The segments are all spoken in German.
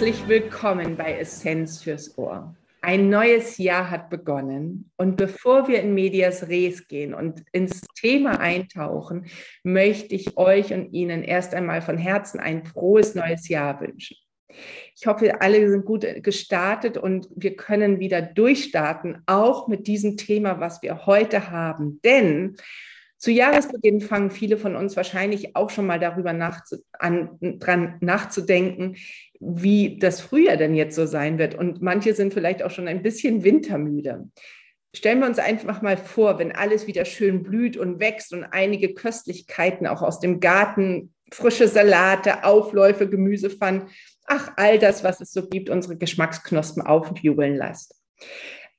Herzlich willkommen bei Essenz fürs Ohr. Ein neues Jahr hat begonnen und bevor wir in Medias Res gehen und ins Thema eintauchen, möchte ich euch und Ihnen erst einmal von Herzen ein frohes neues Jahr wünschen. Ich hoffe, alle sind gut gestartet und wir können wieder durchstarten, auch mit diesem Thema, was wir heute haben. Denn zu Jahresbeginn fangen viele von uns wahrscheinlich auch schon mal darüber nachzu an, dran nachzudenken, wie das Frühjahr denn jetzt so sein wird. Und manche sind vielleicht auch schon ein bisschen wintermüde. Stellen wir uns einfach mal vor, wenn alles wieder schön blüht und wächst und einige Köstlichkeiten auch aus dem Garten, frische Salate, Aufläufe, Gemüsepfannen, ach, all das, was es so gibt, unsere Geschmacksknospen aufjubeln lässt.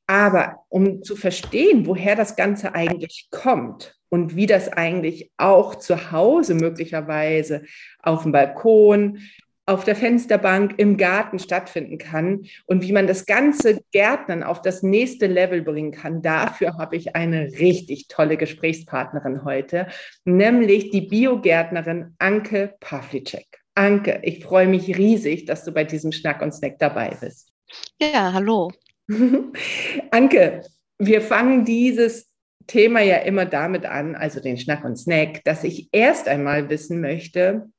Aber um zu verstehen, woher das Ganze eigentlich kommt und wie das eigentlich auch zu Hause möglicherweise auf dem Balkon, auf der Fensterbank, im Garten stattfinden kann und wie man das ganze Gärtnern auf das nächste Level bringen kann. Dafür habe ich eine richtig tolle Gesprächspartnerin heute, nämlich die Biogärtnerin Anke Pavlicek. Anke, ich freue mich riesig, dass du bei diesem Schnack und Snack dabei bist. Ja, hallo. Anke, wir fangen dieses Thema ja immer damit an, also den Schnack und Snack, dass ich erst einmal wissen möchte,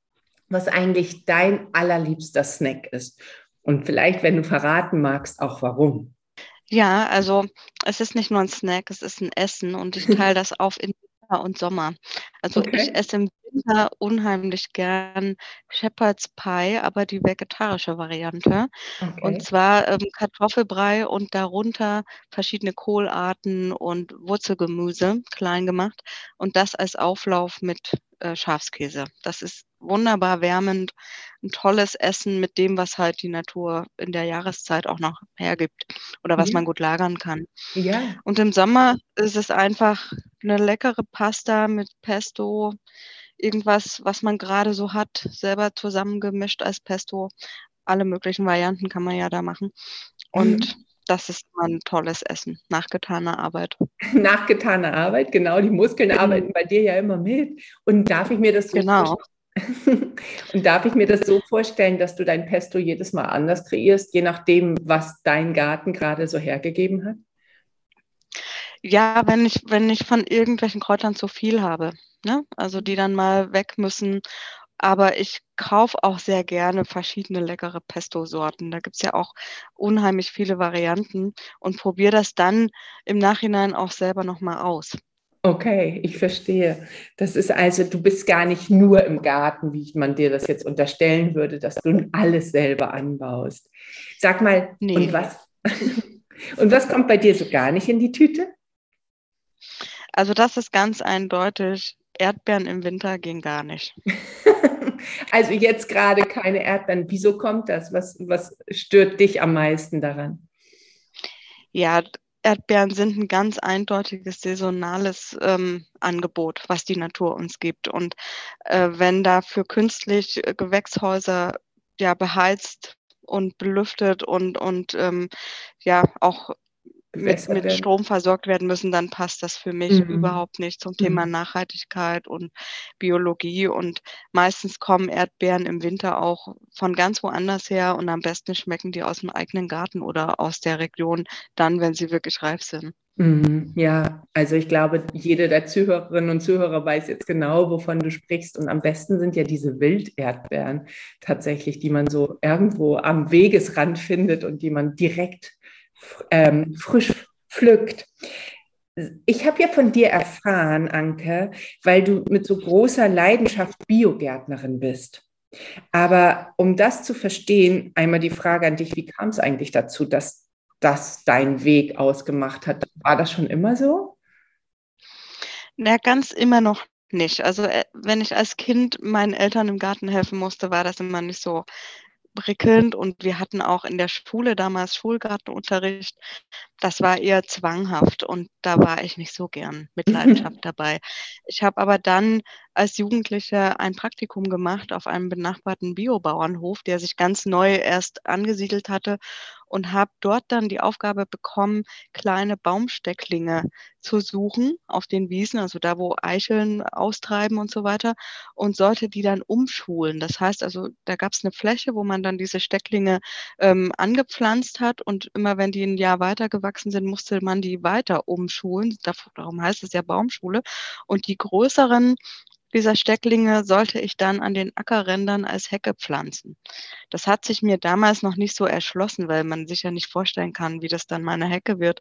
was eigentlich dein allerliebster Snack ist. Und vielleicht, wenn du verraten magst, auch warum. Ja, also es ist nicht nur ein Snack, es ist ein Essen und ich teile das auf in Winter und Sommer. Also okay. ich esse im Winter unheimlich gern Shepherd's Pie, aber die vegetarische Variante. Okay. Und zwar ähm, Kartoffelbrei und darunter verschiedene Kohlarten und Wurzelgemüse klein gemacht und das als Auflauf mit äh, Schafskäse. Das ist wunderbar wärmend, ein tolles Essen mit dem, was halt die Natur in der Jahreszeit auch noch hergibt oder was ja. man gut lagern kann. Ja. Und im Sommer ist es einfach eine leckere Pasta mit Pesto, irgendwas, was man gerade so hat, selber zusammengemischt als Pesto. Alle möglichen Varianten kann man ja da machen. Und mhm. Das ist ein tolles Essen, nachgetane Arbeit. Nachgetane Arbeit, genau. Die Muskeln mhm. arbeiten bei dir ja immer mit. Und darf ich mir das so genau. Und darf ich mir das so vorstellen, dass du dein Pesto jedes Mal anders kreierst, je nachdem, was dein Garten gerade so hergegeben hat? Ja, wenn ich, wenn ich von irgendwelchen Kräutern zu viel habe, ne? also die dann mal weg müssen. Aber ich kaufe auch sehr gerne verschiedene leckere Pesto-Sorten. Da gibt es ja auch unheimlich viele Varianten und probiere das dann im Nachhinein auch selber nochmal aus. Okay, ich verstehe. Das ist also, du bist gar nicht nur im Garten, wie man dir das jetzt unterstellen würde, dass du alles selber anbaust. Sag mal, nee. und was? Und was kommt bei dir so gar nicht in die Tüte? Also das ist ganz eindeutig. Erdbeeren im Winter gehen gar nicht. also jetzt gerade keine Erdbeeren. Wieso kommt das? Was, was stört dich am meisten daran? Ja, Erdbeeren sind ein ganz eindeutiges saisonales ähm, Angebot, was die Natur uns gibt. Und äh, wenn dafür künstlich äh, Gewächshäuser ja beheizt und belüftet und, und ähm, ja auch mit, mit Strom versorgt werden müssen, dann passt das für mich mhm. überhaupt nicht zum Thema mhm. Nachhaltigkeit und Biologie. Und meistens kommen Erdbeeren im Winter auch von ganz woanders her und am besten schmecken die aus dem eigenen Garten oder aus der Region dann, wenn sie wirklich reif sind. Mhm. Ja, also ich glaube, jede der Zuhörerinnen und Zuhörer weiß jetzt genau, wovon du sprichst. Und am besten sind ja diese Wilderdbeeren tatsächlich, die man so irgendwo am Wegesrand findet und die man direkt ähm, frisch pflückt. Ich habe ja von dir erfahren, Anke, weil du mit so großer Leidenschaft Biogärtnerin bist. Aber um das zu verstehen, einmal die Frage an dich, wie kam es eigentlich dazu, dass das dein Weg ausgemacht hat? War das schon immer so? Na, ganz immer noch nicht. Also äh, wenn ich als Kind meinen Eltern im Garten helfen musste, war das immer nicht so prickelnd und wir hatten auch in der Schule damals Schulgartenunterricht. das war eher zwanghaft und da war ich nicht so gern mit Leidenschaft dabei. Ich habe aber dann als Jugendliche ein Praktikum gemacht auf einem benachbarten Biobauernhof, der sich ganz neu erst angesiedelt hatte und habe dort dann die Aufgabe bekommen, kleine Baumstecklinge zu suchen auf den Wiesen, also da, wo Eicheln austreiben und so weiter, und sollte die dann umschulen. Das heißt also, da gab es eine Fläche, wo man dann diese Stecklinge ähm, angepflanzt hat und immer wenn die ein Jahr weiter gewachsen sind, musste man die weiter umschulen. Darum heißt es ja Baumschule. Und die größeren dieser Stecklinge sollte ich dann an den Ackerrändern als Hecke pflanzen. Das hat sich mir damals noch nicht so erschlossen, weil man sich ja nicht vorstellen kann, wie das dann meine Hecke wird.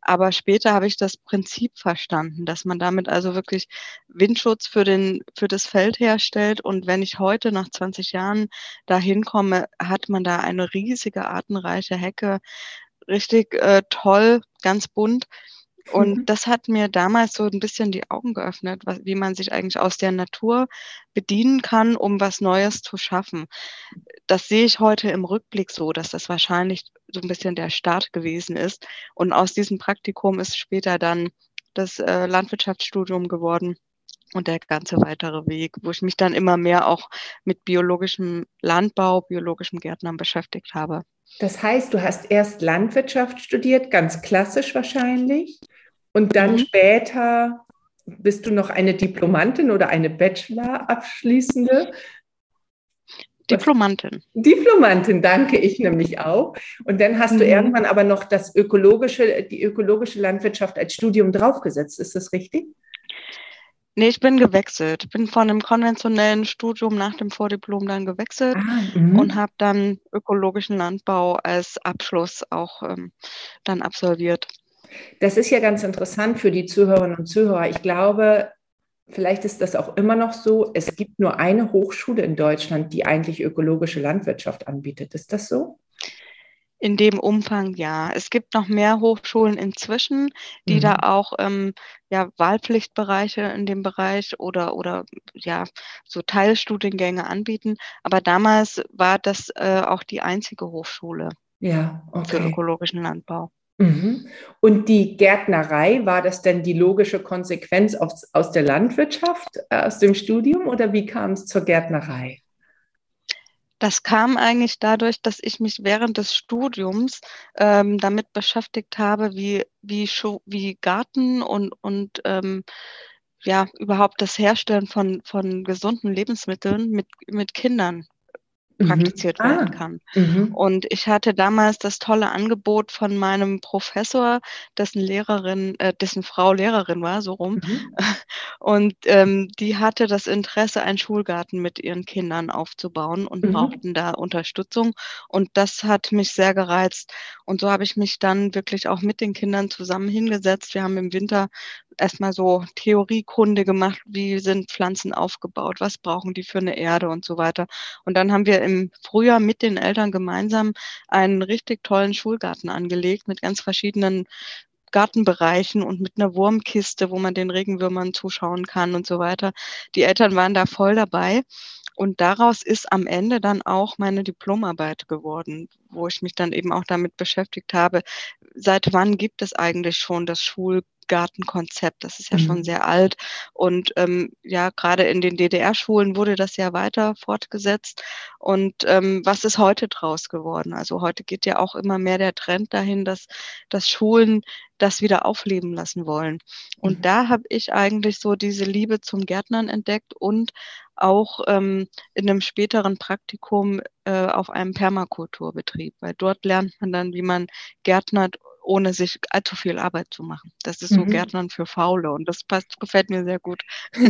Aber später habe ich das Prinzip verstanden, dass man damit also wirklich Windschutz für, den, für das Feld herstellt. Und wenn ich heute nach 20 Jahren dahin komme, hat man da eine riesige, artenreiche Hecke. Richtig äh, toll, ganz bunt. Und mhm. das hat mir damals so ein bisschen die Augen geöffnet, was, wie man sich eigentlich aus der Natur bedienen kann, um was Neues zu schaffen. Das sehe ich heute im Rückblick so, dass das wahrscheinlich so ein bisschen der Start gewesen ist. Und aus diesem Praktikum ist später dann das äh, Landwirtschaftsstudium geworden und der ganze weitere Weg, wo ich mich dann immer mehr auch mit biologischem Landbau, biologischem Gärtnern beschäftigt habe. Das heißt, du hast erst Landwirtschaft studiert, ganz klassisch wahrscheinlich, und dann mhm. später bist du noch eine Diplomantin oder eine Bachelor-Abschließende? Diplomantin. Diplomantin, danke ich nämlich auch. Und dann hast mhm. du irgendwann aber noch das ökologische, die ökologische Landwirtschaft als Studium draufgesetzt. Ist das richtig? Nee, ich bin gewechselt. Bin von einem konventionellen Studium nach dem Vordiplom dann gewechselt ah, und habe dann ökologischen Landbau als Abschluss auch ähm, dann absolviert. Das ist ja ganz interessant für die Zuhörerinnen und Zuhörer. Ich glaube, vielleicht ist das auch immer noch so, es gibt nur eine Hochschule in Deutschland, die eigentlich ökologische Landwirtschaft anbietet. Ist das so? In dem Umfang ja. Es gibt noch mehr Hochschulen inzwischen, die mhm. da auch ähm, ja, Wahlpflichtbereiche in dem Bereich oder, oder ja, so Teilstudiengänge anbieten. Aber damals war das äh, auch die einzige Hochschule ja, okay. für ökologischen Landbau. Mhm. Und die Gärtnerei, war das denn die logische Konsequenz aus, aus der Landwirtschaft, äh, aus dem Studium oder wie kam es zur Gärtnerei? Das kam eigentlich dadurch, dass ich mich während des Studiums ähm, damit beschäftigt habe, wie, wie, wie Garten und, und ähm, ja, überhaupt das Herstellen von, von gesunden Lebensmitteln mit, mit Kindern. Praktiziert mhm. werden kann. Mhm. Und ich hatte damals das tolle Angebot von meinem Professor, dessen Lehrerin, äh, dessen Frau Lehrerin war, so rum. Mhm. Und ähm, die hatte das Interesse, einen Schulgarten mit ihren Kindern aufzubauen und mhm. brauchten da Unterstützung. Und das hat mich sehr gereizt. Und so habe ich mich dann wirklich auch mit den Kindern zusammen hingesetzt. Wir haben im Winter erstmal so Theoriekunde gemacht, wie sind Pflanzen aufgebaut, was brauchen die für eine Erde und so weiter. Und dann haben wir im Frühjahr mit den Eltern gemeinsam einen richtig tollen Schulgarten angelegt mit ganz verschiedenen Gartenbereichen und mit einer Wurmkiste, wo man den Regenwürmern zuschauen kann und so weiter. Die Eltern waren da voll dabei. Und daraus ist am Ende dann auch meine Diplomarbeit geworden, wo ich mich dann eben auch damit beschäftigt habe, seit wann gibt es eigentlich schon das Schul Gartenkonzept. Das ist ja mhm. schon sehr alt. Und ähm, ja, gerade in den DDR-Schulen wurde das ja weiter fortgesetzt. Und ähm, was ist heute draus geworden? Also heute geht ja auch immer mehr der Trend dahin, dass, dass Schulen das wieder aufleben lassen wollen. Und mhm. da habe ich eigentlich so diese Liebe zum Gärtnern entdeckt und auch ähm, in einem späteren Praktikum äh, auf einem Permakulturbetrieb, weil dort lernt man dann, wie man gärtnert ohne sich allzu viel Arbeit zu machen. Das ist so mhm. Gärtnern für Faule und das passt, gefällt mir sehr gut.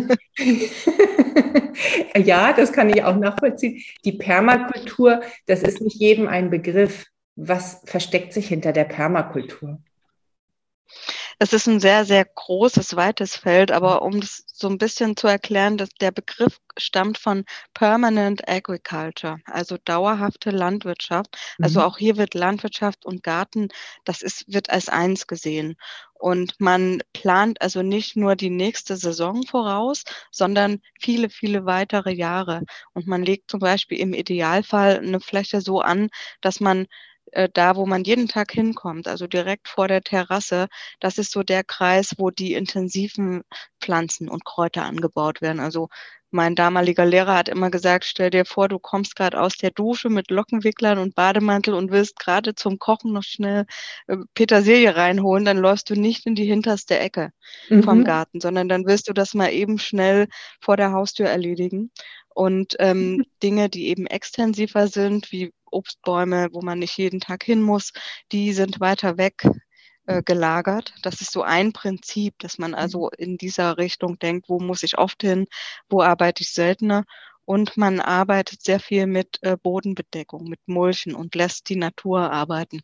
ja, das kann ich auch nachvollziehen. Die Permakultur, das ist nicht jedem ein Begriff. Was versteckt sich hinter der Permakultur? Es ist ein sehr, sehr großes, weites Feld, aber um es so ein bisschen zu erklären, dass der Begriff stammt von Permanent Agriculture, also dauerhafte Landwirtschaft. Also mhm. auch hier wird Landwirtschaft und Garten, das ist, wird als eins gesehen. Und man plant also nicht nur die nächste Saison voraus, sondern viele, viele weitere Jahre. Und man legt zum Beispiel im Idealfall eine Fläche so an, dass man äh, da, wo man jeden Tag hinkommt, also direkt vor der Terrasse, das ist so der Kreis, wo die intensiven Pflanzen und Kräuter angebaut werden. Also mein damaliger Lehrer hat immer gesagt, stell dir vor, du kommst gerade aus der Dusche mit Lockenwicklern und Bademantel und willst gerade zum Kochen noch schnell äh, Petersilie reinholen, dann läufst du nicht in die hinterste Ecke mhm. vom Garten, sondern dann willst du das mal eben schnell vor der Haustür erledigen. Und ähm, Dinge, die eben extensiver sind, wie Obstbäume, wo man nicht jeden Tag hin muss, die sind weiter weg äh, gelagert. Das ist so ein Prinzip, dass man also mhm. in dieser Richtung denkt, wo muss ich oft hin, wo arbeite ich seltener. Und man arbeitet sehr viel mit äh, Bodenbedeckung, mit Mulchen und lässt die Natur arbeiten.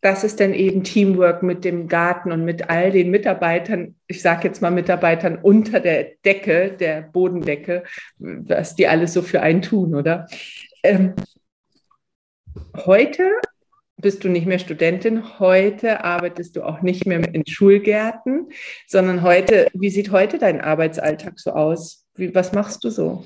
Das ist dann eben Teamwork mit dem Garten und mit all den Mitarbeitern, ich sage jetzt mal Mitarbeitern unter der Decke, der Bodendecke, was die alles so für einen tun, oder? Ähm, heute bist du nicht mehr Studentin, heute arbeitest du auch nicht mehr in Schulgärten, sondern heute, wie sieht heute dein Arbeitsalltag so aus? Wie, was machst du so?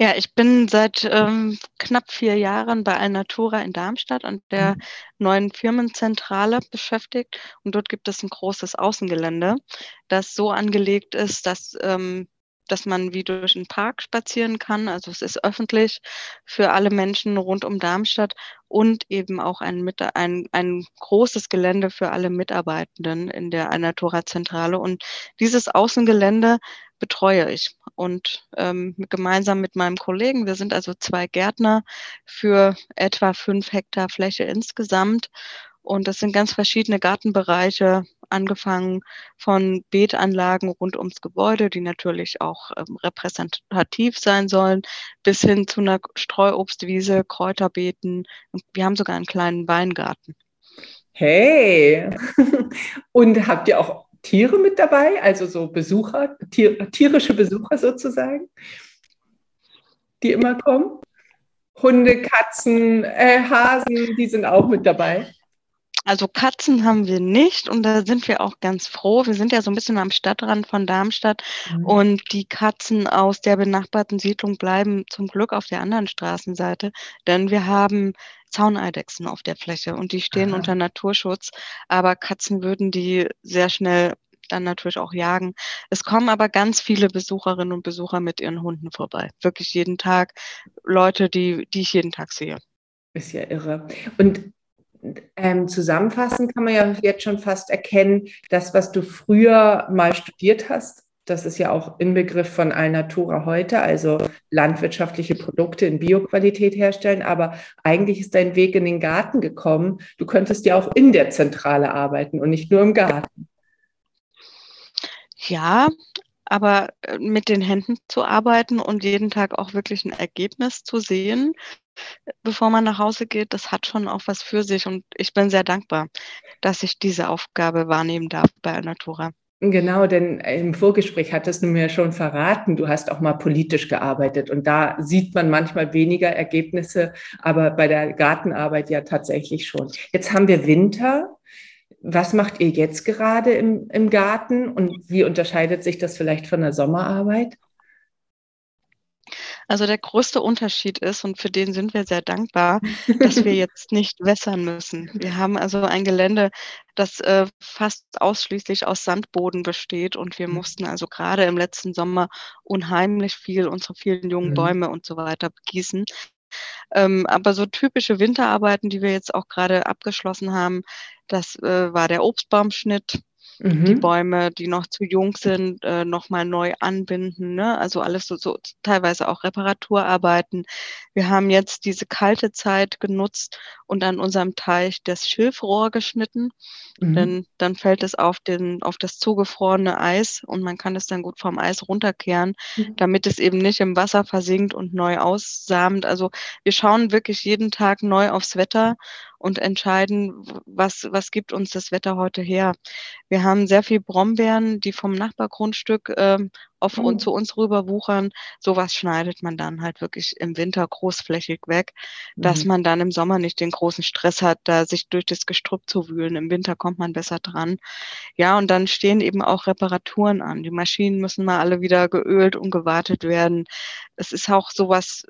Ja, ich bin seit ähm, knapp vier Jahren bei Alnatura in Darmstadt an der mhm. neuen Firmenzentrale beschäftigt. Und dort gibt es ein großes Außengelände, das so angelegt ist, dass ähm, dass man wie durch einen Park spazieren kann. Also es ist öffentlich für alle Menschen rund um Darmstadt und eben auch ein, ein, ein großes Gelände für alle Mitarbeitenden in der Alnatura-Zentrale. Und dieses Außengelände betreue ich und ähm, gemeinsam mit meinem Kollegen, wir sind also zwei Gärtner für etwa fünf Hektar Fläche insgesamt. Und das sind ganz verschiedene Gartenbereiche, angefangen von Beetanlagen rund ums Gebäude, die natürlich auch ähm, repräsentativ sein sollen, bis hin zu einer Streuobstwiese, Kräuterbeeten. Wir haben sogar einen kleinen Weingarten. Hey! Und habt ihr auch Tiere mit dabei, also so Besucher, tier, tierische Besucher sozusagen, die immer kommen? Hunde, Katzen, äh, Hasen, die sind auch mit dabei. Also Katzen haben wir nicht und da sind wir auch ganz froh. Wir sind ja so ein bisschen am Stadtrand von Darmstadt mhm. und die Katzen aus der benachbarten Siedlung bleiben zum Glück auf der anderen Straßenseite, denn wir haben Zauneidechsen auf der Fläche und die stehen Aha. unter Naturschutz, aber Katzen würden die sehr schnell dann natürlich auch jagen. Es kommen aber ganz viele Besucherinnen und Besucher mit ihren Hunden vorbei. Wirklich jeden Tag Leute, die, die ich jeden Tag sehe. Ist ja irre. Und ähm, zusammenfassend kann man ja jetzt schon fast erkennen, das, was du früher mal studiert hast, das ist ja auch Inbegriff von Alnatura heute, also landwirtschaftliche Produkte in Bioqualität herstellen. Aber eigentlich ist dein Weg in den Garten gekommen. Du könntest ja auch in der Zentrale arbeiten und nicht nur im Garten. Ja, aber äh, mit den Händen zu arbeiten und jeden Tag auch wirklich ein Ergebnis zu sehen, bevor man nach Hause geht, das hat schon auch was für sich. Und ich bin sehr dankbar, dass ich diese Aufgabe wahrnehmen darf bei Natura. Genau, denn im Vorgespräch hattest du mir schon verraten, du hast auch mal politisch gearbeitet und da sieht man manchmal weniger Ergebnisse, aber bei der Gartenarbeit ja tatsächlich schon. Jetzt haben wir Winter. Was macht ihr jetzt gerade im, im Garten und wie unterscheidet sich das vielleicht von der Sommerarbeit? Also der größte Unterschied ist, und für den sind wir sehr dankbar, dass wir jetzt nicht wässern müssen. Wir haben also ein Gelände, das äh, fast ausschließlich aus Sandboden besteht und wir mhm. mussten also gerade im letzten Sommer unheimlich viel unsere vielen jungen mhm. Bäume und so weiter begießen. Ähm, aber so typische Winterarbeiten, die wir jetzt auch gerade abgeschlossen haben, das äh, war der Obstbaumschnitt, mhm. die Bäume, die noch zu jung sind, äh, nochmal neu anbinden. Ne? Also alles so, so teilweise auch Reparaturarbeiten. Wir haben jetzt diese kalte Zeit genutzt und an unserem Teich das Schilfrohr geschnitten. Mhm. Denn dann fällt es auf, den, auf das zugefrorene Eis und man kann es dann gut vom Eis runterkehren, mhm. damit es eben nicht im Wasser versinkt und neu aussamt. Also wir schauen wirklich jeden Tag neu aufs Wetter und entscheiden, was, was gibt uns das Wetter heute her. Wir haben sehr viel Brombeeren, die vom Nachbargrundstück ähm, auf mhm. und zu uns rüber wuchern. Sowas schneidet man dann halt wirklich im Winter großflächig weg, mhm. dass man dann im Sommer nicht den großen Stress hat, da sich durch das Gestrüpp zu wühlen. Im Winter kommt man besser dran. Ja, und dann stehen eben auch Reparaturen an. Die Maschinen müssen mal alle wieder geölt und gewartet werden. Es ist auch sowas,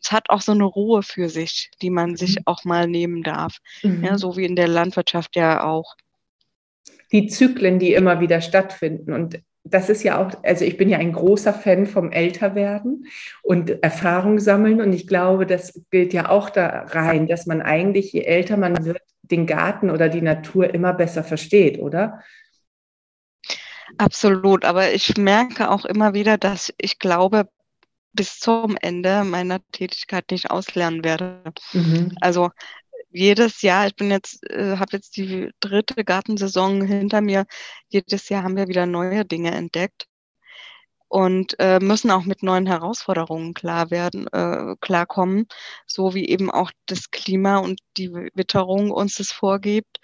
es hat auch so eine Ruhe für sich, die man sich mhm. auch mal nehmen darf. Mhm. Ja, so wie in der Landwirtschaft ja auch. Die Zyklen, die immer wieder stattfinden. Und das ist ja auch, also ich bin ja ein großer Fan vom Älterwerden und Erfahrung sammeln. Und ich glaube, das gilt ja auch da rein, dass man eigentlich, je älter man wird, den Garten oder die Natur immer besser versteht, oder? Absolut. Aber ich merke auch immer wieder, dass ich glaube, bis zum Ende meiner Tätigkeit nicht auslernen werde. Mhm. Also jedes Jahr, ich bin jetzt, äh, habe jetzt die dritte Gartensaison hinter mir, jedes Jahr haben wir wieder neue Dinge entdeckt und äh, müssen auch mit neuen Herausforderungen klar werden, äh, klarkommen, so wie eben auch das Klima und die Witterung uns das vorgibt.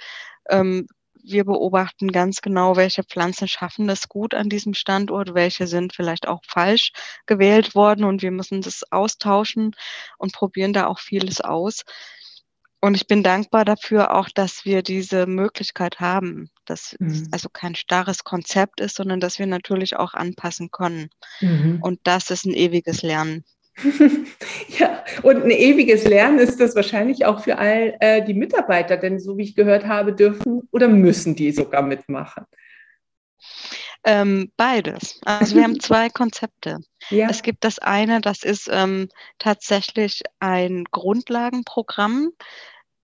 Ähm, wir beobachten ganz genau, welche Pflanzen schaffen das gut an diesem Standort, welche sind vielleicht auch falsch gewählt worden und wir müssen das austauschen und probieren da auch vieles aus. Und ich bin dankbar dafür auch, dass wir diese Möglichkeit haben, dass mhm. es also kein starres Konzept ist, sondern dass wir natürlich auch anpassen können. Mhm. Und das ist ein ewiges Lernen. ja, und ein ewiges Lernen ist das wahrscheinlich auch für all äh, die Mitarbeiter, denn so wie ich gehört habe, dürfen oder müssen die sogar mitmachen. Ähm, beides. Also wir haben zwei Konzepte. Ja. Es gibt das eine, das ist ähm, tatsächlich ein Grundlagenprogramm,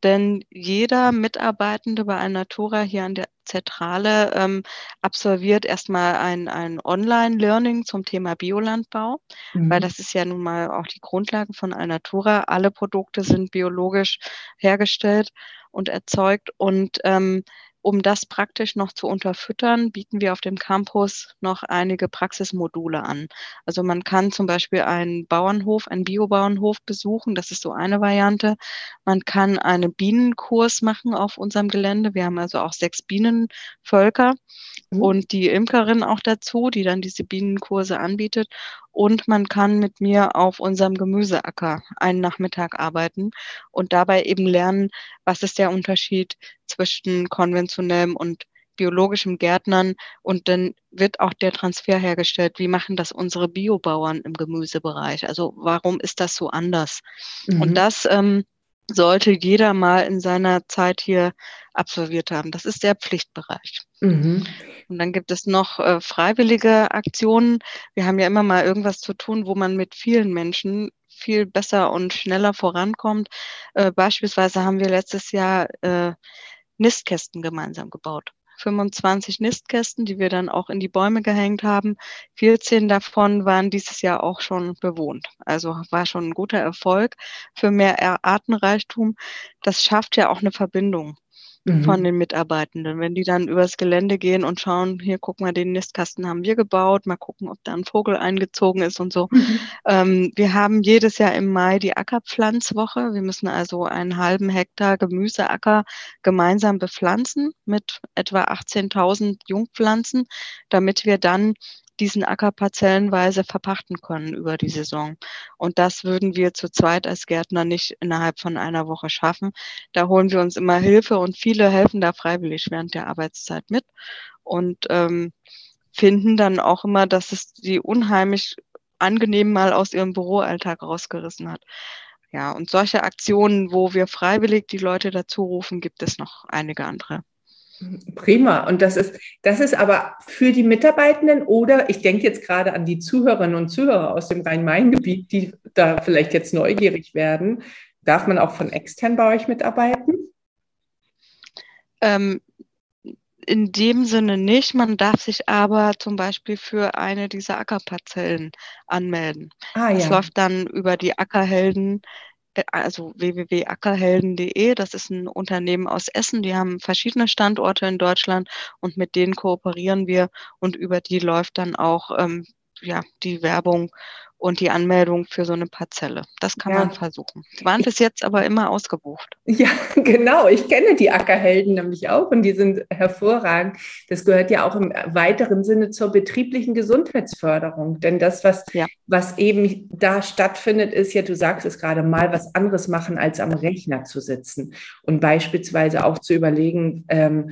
denn jeder Mitarbeitende bei Alnatura hier an der Zentrale ähm, absolviert erstmal ein, ein Online-Learning zum Thema Biolandbau, mhm. weil das ist ja nun mal auch die Grundlage von Alnatura. Alle Produkte sind biologisch hergestellt und erzeugt und ähm, um das praktisch noch zu unterfüttern, bieten wir auf dem Campus noch einige Praxismodule an. Also man kann zum Beispiel einen Bauernhof, einen Biobauernhof besuchen. Das ist so eine Variante. Man kann einen Bienenkurs machen auf unserem Gelände. Wir haben also auch sechs Bienenvölker mhm. und die Imkerin auch dazu, die dann diese Bienenkurse anbietet. Und man kann mit mir auf unserem Gemüseacker einen Nachmittag arbeiten und dabei eben lernen, was ist der Unterschied zwischen konventionellem und biologischem Gärtnern und dann wird auch der Transfer hergestellt. Wie machen das unsere Biobauern im Gemüsebereich? Also warum ist das so anders? Mhm. Und das ähm, sollte jeder mal in seiner Zeit hier absolviert haben. Das ist der Pflichtbereich. Mhm. Und dann gibt es noch äh, freiwillige Aktionen. Wir haben ja immer mal irgendwas zu tun, wo man mit vielen Menschen viel besser und schneller vorankommt. Äh, beispielsweise haben wir letztes Jahr äh, Nistkästen gemeinsam gebaut. 25 Nistkästen, die wir dann auch in die Bäume gehängt haben. 14 davon waren dieses Jahr auch schon bewohnt. Also war schon ein guter Erfolg für mehr Artenreichtum. Das schafft ja auch eine Verbindung mhm. von den Mitarbeitenden. Wenn die dann übers Gelände gehen und schauen, hier guck mal, den Nistkasten haben wir gebaut, mal gucken, ob da ein Vogel eingezogen ist und so. Mhm. Ähm, wir haben jedes Jahr im Mai die Ackerpflanzwoche. Wir müssen also einen halben Hektar Gemüseacker gemeinsam bepflanzen mit etwa 18.000 Jungpflanzen, damit wir dann diesen Acker parzellenweise verpachten können über die Saison. Und das würden wir zu zweit als Gärtner nicht innerhalb von einer Woche schaffen. Da holen wir uns immer Hilfe und viele helfen da freiwillig während der Arbeitszeit mit und ähm, finden dann auch immer, dass es sie unheimlich angenehm mal aus ihrem Büroalltag rausgerissen hat. Ja, und solche Aktionen, wo wir freiwillig die Leute dazu rufen, gibt es noch einige andere. Prima. Und das ist, das ist aber für die Mitarbeitenden oder ich denke jetzt gerade an die Zuhörerinnen und Zuhörer aus dem Rhein-Main-Gebiet, die da vielleicht jetzt neugierig werden. Darf man auch von extern bei euch mitarbeiten? Ähm, in dem Sinne nicht. Man darf sich aber zum Beispiel für eine dieser Ackerparzellen anmelden. Ah, ja. Das läuft dann über die Ackerhelden also www.ackerhelden.de. Das ist ein Unternehmen aus Essen. Die haben verschiedene Standorte in Deutschland und mit denen kooperieren wir und über die läuft dann auch ähm, ja, die Werbung und die Anmeldung für so eine Parzelle. Das kann ja. man versuchen. Die waren bis jetzt aber immer ausgebucht. Ja, genau. Ich kenne die Ackerhelden nämlich auch und die sind hervorragend. Das gehört ja auch im weiteren Sinne zur betrieblichen Gesundheitsförderung. Denn das, was, ja. was eben da stattfindet, ist ja, du sagst es gerade mal, was anderes machen, als am Rechner zu sitzen und beispielsweise auch zu überlegen, ähm,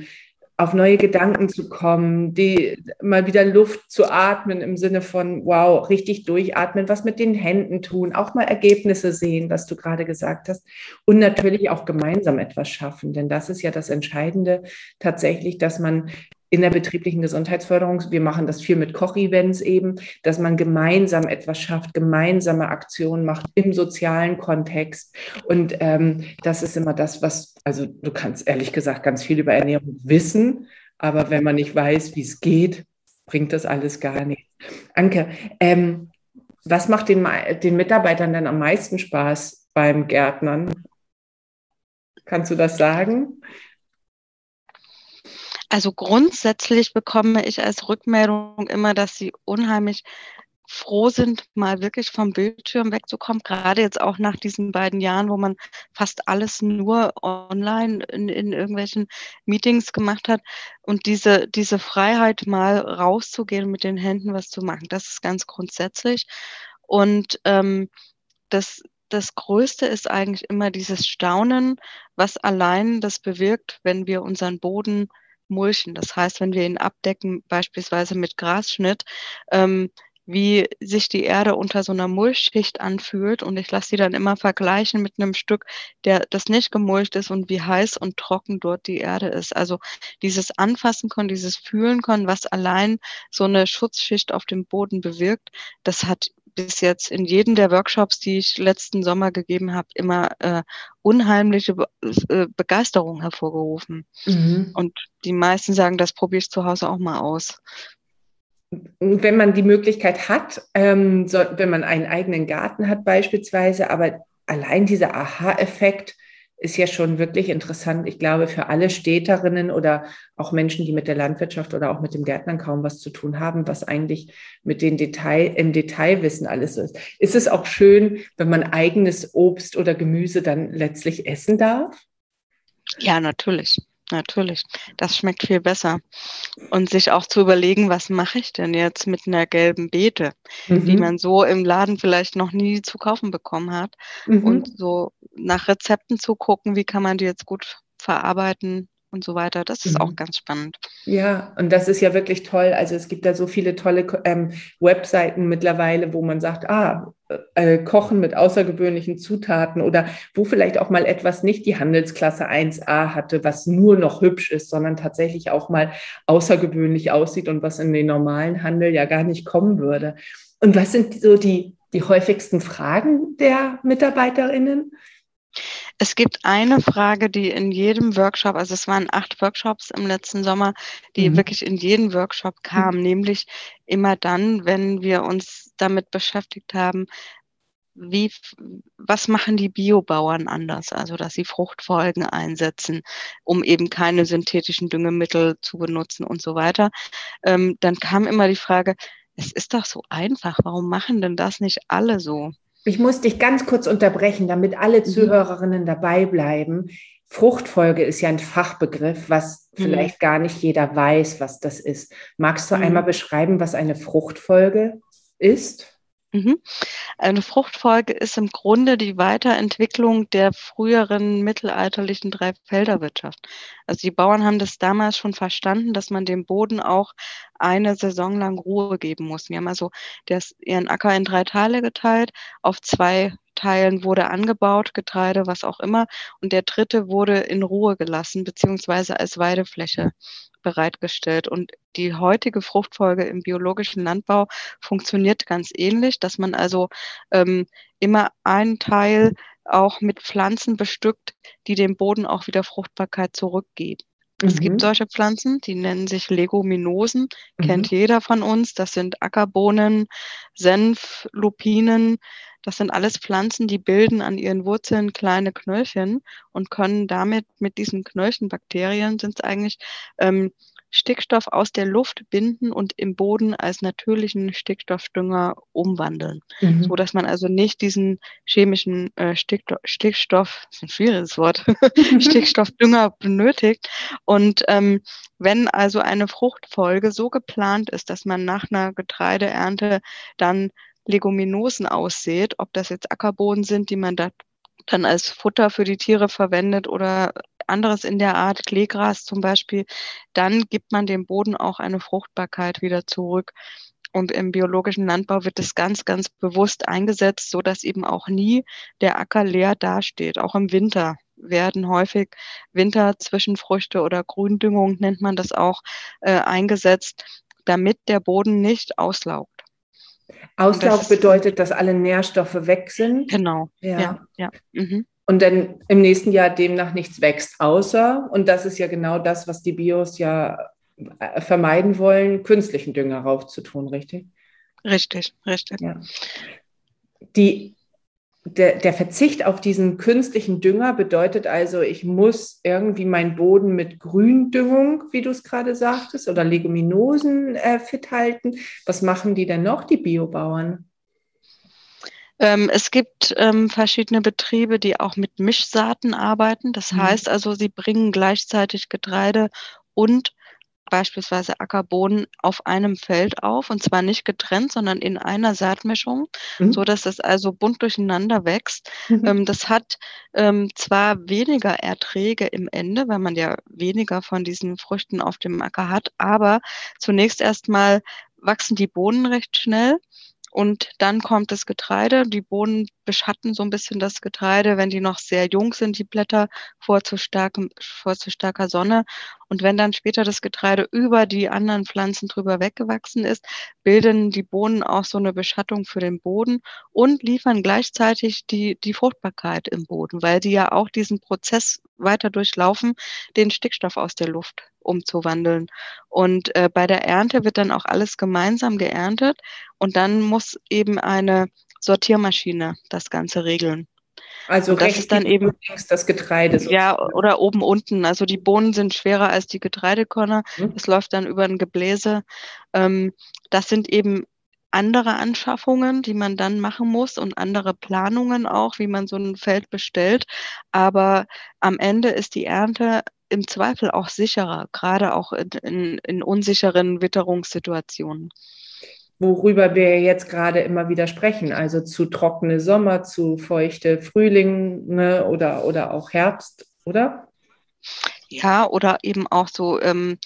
auf neue Gedanken zu kommen, die mal wieder Luft zu atmen im Sinne von, wow, richtig durchatmen, was mit den Händen tun, auch mal Ergebnisse sehen, was du gerade gesagt hast. Und natürlich auch gemeinsam etwas schaffen, denn das ist ja das Entscheidende tatsächlich, dass man in der betrieblichen Gesundheitsförderung, wir machen das viel mit Kochevents eben, dass man gemeinsam etwas schafft, gemeinsame Aktionen macht im sozialen Kontext. Und ähm, das ist immer das, was, also du kannst ehrlich gesagt ganz viel über Ernährung wissen, aber wenn man nicht weiß, wie es geht, bringt das alles gar nichts. Anke, ähm, was macht den, den Mitarbeitern denn am meisten Spaß beim Gärtnern? Kannst du das sagen? Also grundsätzlich bekomme ich als Rückmeldung immer, dass sie unheimlich froh sind, mal wirklich vom Bildschirm wegzukommen. Gerade jetzt auch nach diesen beiden Jahren, wo man fast alles nur online in, in irgendwelchen Meetings gemacht hat. Und diese, diese Freiheit, mal rauszugehen mit den Händen was zu machen, das ist ganz grundsätzlich. Und ähm, das, das Größte ist eigentlich immer dieses Staunen, was allein das bewirkt, wenn wir unseren Boden mulchen. Das heißt, wenn wir ihn abdecken, beispielsweise mit Grasschnitt, ähm, wie sich die Erde unter so einer Mulchschicht anfühlt. Und ich lasse sie dann immer vergleichen mit einem Stück, der das nicht gemulcht ist und wie heiß und trocken dort die Erde ist. Also dieses Anfassen können, dieses Fühlen können, was allein so eine Schutzschicht auf dem Boden bewirkt, das hat bis jetzt in jedem der Workshops, die ich letzten Sommer gegeben habe, immer äh, unheimliche Be äh, Begeisterung hervorgerufen. Mhm. Und die meisten sagen, das probiere ich zu Hause auch mal aus. Wenn man die Möglichkeit hat, ähm, so, wenn man einen eigenen Garten hat beispielsweise, aber allein dieser Aha-Effekt, ist ja schon wirklich interessant. Ich glaube, für alle Städterinnen oder auch Menschen, die mit der Landwirtschaft oder auch mit dem Gärtnern kaum was zu tun haben, was eigentlich mit den Detail, im Detailwissen alles ist. Ist es auch schön, wenn man eigenes Obst oder Gemüse dann letztlich essen darf? Ja, natürlich. Natürlich, das schmeckt viel besser. Und sich auch zu überlegen, was mache ich denn jetzt mit einer gelben Beete, mhm. die man so im Laden vielleicht noch nie zu kaufen bekommen hat. Mhm. Und so nach Rezepten zu gucken, wie kann man die jetzt gut verarbeiten, und so weiter. Das ist mhm. auch ganz spannend. Ja, und das ist ja wirklich toll. Also es gibt da so viele tolle ähm, Webseiten mittlerweile, wo man sagt, ah, äh, Kochen mit außergewöhnlichen Zutaten oder wo vielleicht auch mal etwas nicht die Handelsklasse 1a hatte, was nur noch hübsch ist, sondern tatsächlich auch mal außergewöhnlich aussieht und was in den normalen Handel ja gar nicht kommen würde. Und was sind so die, die häufigsten Fragen der Mitarbeiterinnen? Es gibt eine Frage, die in jedem Workshop, also es waren acht Workshops im letzten Sommer, die mhm. wirklich in jeden Workshop kam, mhm. nämlich immer dann, wenn wir uns damit beschäftigt haben, wie, was machen die Biobauern anders? Also, dass sie Fruchtfolgen einsetzen, um eben keine synthetischen Düngemittel zu benutzen und so weiter. Ähm, dann kam immer die Frage, es ist doch so einfach, warum machen denn das nicht alle so? Ich muss dich ganz kurz unterbrechen, damit alle mhm. Zuhörerinnen dabei bleiben. Fruchtfolge ist ja ein Fachbegriff, was mhm. vielleicht gar nicht jeder weiß, was das ist. Magst du mhm. einmal beschreiben, was eine Fruchtfolge ist? Mhm. Eine Fruchtfolge ist im Grunde die Weiterentwicklung der früheren mittelalterlichen Dreifelderwirtschaft. Also die Bauern haben das damals schon verstanden, dass man dem Boden auch eine Saison lang Ruhe geben muss. Die haben also das, ihren Acker in drei Teile geteilt, auf zwei Teilen wurde angebaut, Getreide, was auch immer, und der dritte wurde in Ruhe gelassen, beziehungsweise als Weidefläche bereitgestellt. Und die heutige Fruchtfolge im biologischen Landbau funktioniert ganz ähnlich, dass man also ähm, immer einen Teil auch mit Pflanzen bestückt, die dem Boden auch wieder Fruchtbarkeit zurückgeben. Mhm. Es gibt mhm. solche Pflanzen, die nennen sich Leguminosen, mhm. kennt jeder von uns. Das sind Ackerbohnen, Senf, Lupinen, das sind alles Pflanzen, die bilden an ihren Wurzeln kleine Knöllchen und können damit mit diesen Knöllchenbakterien sind es eigentlich ähm, Stickstoff aus der Luft binden und im Boden als natürlichen Stickstoffdünger umwandeln, mhm. so dass man also nicht diesen chemischen äh, Stickstoff, Stickstoff, das ist ein schwieriges Wort, Stickstoffdünger benötigt. Und ähm, wenn also eine Fruchtfolge so geplant ist, dass man nach einer Getreideernte dann Leguminosen aussät, ob das jetzt Ackerbohnen sind, die man da dann als Futter für die Tiere verwendet oder anderes in der Art, Kleegras zum Beispiel, dann gibt man dem Boden auch eine Fruchtbarkeit wieder zurück. Und im biologischen Landbau wird es ganz, ganz bewusst eingesetzt, so dass eben auch nie der Acker leer dasteht. Auch im Winter werden häufig Winterzwischenfrüchte oder Gründüngung nennt man das auch äh, eingesetzt, damit der Boden nicht auslaugt. Auslauf das bedeutet, dass alle Nährstoffe weg sind. Genau. Ja, ja. ja. Mhm. Und dann im nächsten Jahr demnach nichts wächst, außer, und das ist ja genau das, was die Bios ja äh, vermeiden wollen, künstlichen Dünger raufzutun, richtig? Richtig, richtig. Ja. Die der, der, Verzicht auf diesen künstlichen Dünger bedeutet also, ich muss irgendwie meinen Boden mit Gründüngung, wie du es gerade sagtest, oder Leguminosen äh, fit halten. Was machen die denn noch, die Biobauern? Ähm, es gibt ähm, verschiedene Betriebe, die auch mit Mischsaaten arbeiten. Das mhm. heißt also, sie bringen gleichzeitig Getreide und beispielsweise Ackerbohnen auf einem Feld auf und zwar nicht getrennt, sondern in einer Saatmischung, mhm. so dass es also bunt durcheinander wächst. Mhm. Ähm, das hat ähm, zwar weniger Erträge im Ende, weil man ja weniger von diesen Früchten auf dem Acker hat, aber zunächst erstmal wachsen die Bohnen recht schnell. Und dann kommt das Getreide. Die Bohnen beschatten so ein bisschen das Getreide, wenn die noch sehr jung sind, die Blätter, vor zu, starkem, vor zu starker Sonne. Und wenn dann später das Getreide über die anderen Pflanzen drüber weggewachsen ist, bilden die Bohnen auch so eine Beschattung für den Boden und liefern gleichzeitig die, die Fruchtbarkeit im Boden, weil die ja auch diesen Prozess weiter durchlaufen, den Stickstoff aus der Luft umzuwandeln. Und äh, bei der Ernte wird dann auch alles gemeinsam geerntet und dann muss eben eine Sortiermaschine das Ganze regeln. Also und das ist dann eben das Getreide. Sozusagen. Ja, oder oben unten. Also die Bohnen sind schwerer als die Getreidekörner. Mhm. Es läuft dann über ein Gebläse. Ähm, das sind eben andere Anschaffungen, die man dann machen muss und andere Planungen auch, wie man so ein Feld bestellt. Aber am Ende ist die Ernte im Zweifel auch sicherer, gerade auch in, in, in unsicheren Witterungssituationen worüber wir jetzt gerade immer wieder sprechen, also zu trockene Sommer, zu feuchte Frühlinge oder, oder auch Herbst, oder? Ja, oder eben auch so, ähm,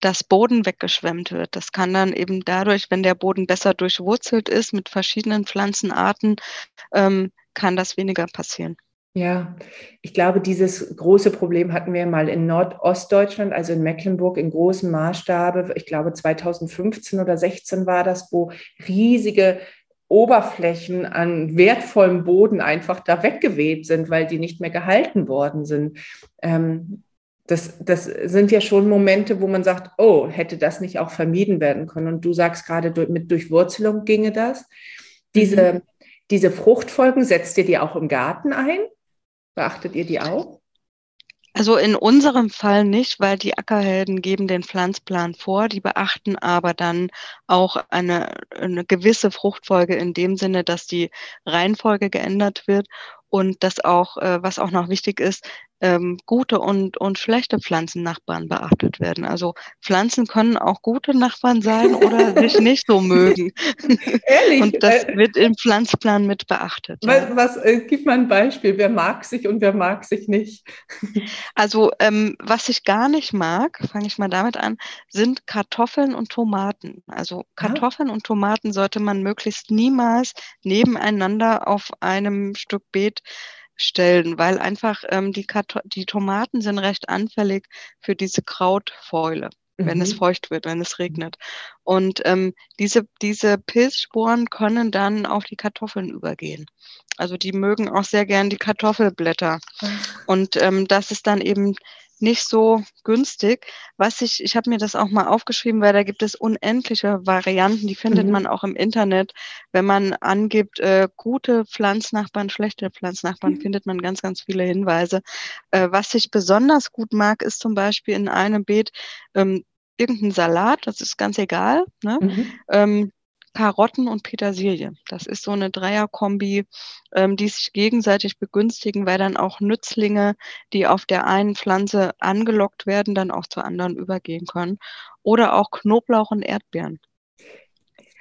dass Boden weggeschwemmt wird. Das kann dann eben dadurch, wenn der Boden besser durchwurzelt ist mit verschiedenen Pflanzenarten, ähm, kann das weniger passieren. Ja, ich glaube, dieses große Problem hatten wir mal in Nordostdeutschland, also in Mecklenburg in großem Maßstabe. Ich glaube, 2015 oder 16 war das, wo riesige Oberflächen an wertvollem Boden einfach da weggeweht sind, weil die nicht mehr gehalten worden sind. Ähm, das, das sind ja schon Momente, wo man sagt, oh, hätte das nicht auch vermieden werden können? Und du sagst gerade, mit Durchwurzelung ginge das. Diese, mhm. diese Fruchtfolgen setzt ihr die auch im Garten ein? Beachtet ihr die auch? Also in unserem Fall nicht, weil die Ackerhelden geben den Pflanzplan vor, die beachten aber dann auch eine, eine gewisse Fruchtfolge in dem Sinne, dass die Reihenfolge geändert wird und das auch, äh, was auch noch wichtig ist, ähm, gute und, und schlechte Pflanzennachbarn beachtet werden. Also Pflanzen können auch gute Nachbarn sein oder sich nicht so mögen. Ehrlich? Und das äh, wird im Pflanzplan mit beachtet. Was, was äh, gib mal ein Beispiel, wer mag sich und wer mag sich nicht? Also ähm, was ich gar nicht mag, fange ich mal damit an, sind Kartoffeln und Tomaten. Also ah. Kartoffeln ah. und Tomaten sollte man möglichst niemals nebeneinander auf einem Stück Beet stellen, weil einfach ähm, die, die Tomaten sind recht anfällig für diese Krautfäule wenn es mhm. feucht wird, wenn es regnet. Und ähm, diese, diese Pilzsporen können dann auf die Kartoffeln übergehen. Also die mögen auch sehr gern die Kartoffelblätter. Und ähm, das ist dann eben nicht so günstig. Was ich, ich habe mir das auch mal aufgeschrieben, weil da gibt es unendliche Varianten, die findet mhm. man auch im Internet. Wenn man angibt, äh, gute Pflanznachbarn, schlechte Pflanznachbarn, mhm. findet man ganz, ganz viele Hinweise. Äh, was ich besonders gut mag, ist zum Beispiel in einem Beet, ähm, irgendein Salat, das ist ganz egal. Ne? Mhm. Ähm, Karotten und Petersilie. Das ist so eine Dreierkombi, ähm, die sich gegenseitig begünstigen, weil dann auch Nützlinge, die auf der einen Pflanze angelockt werden, dann auch zur anderen übergehen können. Oder auch Knoblauch und Erdbeeren.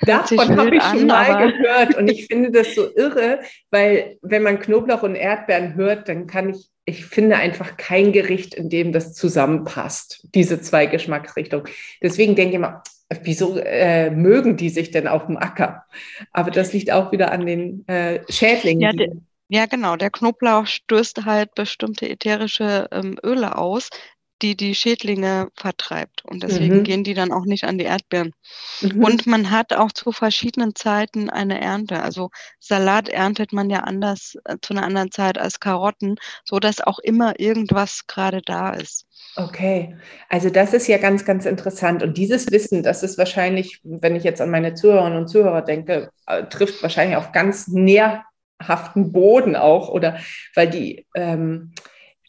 Davon habe ich schon an, mal gehört und ich finde das so irre, weil wenn man Knoblauch und Erdbeeren hört, dann kann ich, ich finde einfach kein Gericht, in dem das zusammenpasst, diese zwei Geschmacksrichtungen. Deswegen denke ich mal, wieso äh, mögen die sich denn auf dem Acker? Aber das liegt auch wieder an den äh, Schädlingen. Ja, de, ja, genau. Der Knoblauch stößt halt bestimmte ätherische ähm, Öle aus, die die Schädlinge vertreibt. Und deswegen mhm. gehen die dann auch nicht an die Erdbeeren. Mhm. Und man hat auch zu verschiedenen Zeiten eine Ernte. Also Salat erntet man ja anders äh, zu einer anderen Zeit als Karotten, so dass auch immer irgendwas gerade da ist. Okay, also das ist ja ganz, ganz interessant. Und dieses Wissen, das ist wahrscheinlich, wenn ich jetzt an meine Zuhörerinnen und Zuhörer denke, äh, trifft wahrscheinlich auf ganz nährhaften Boden auch, oder weil die, ähm,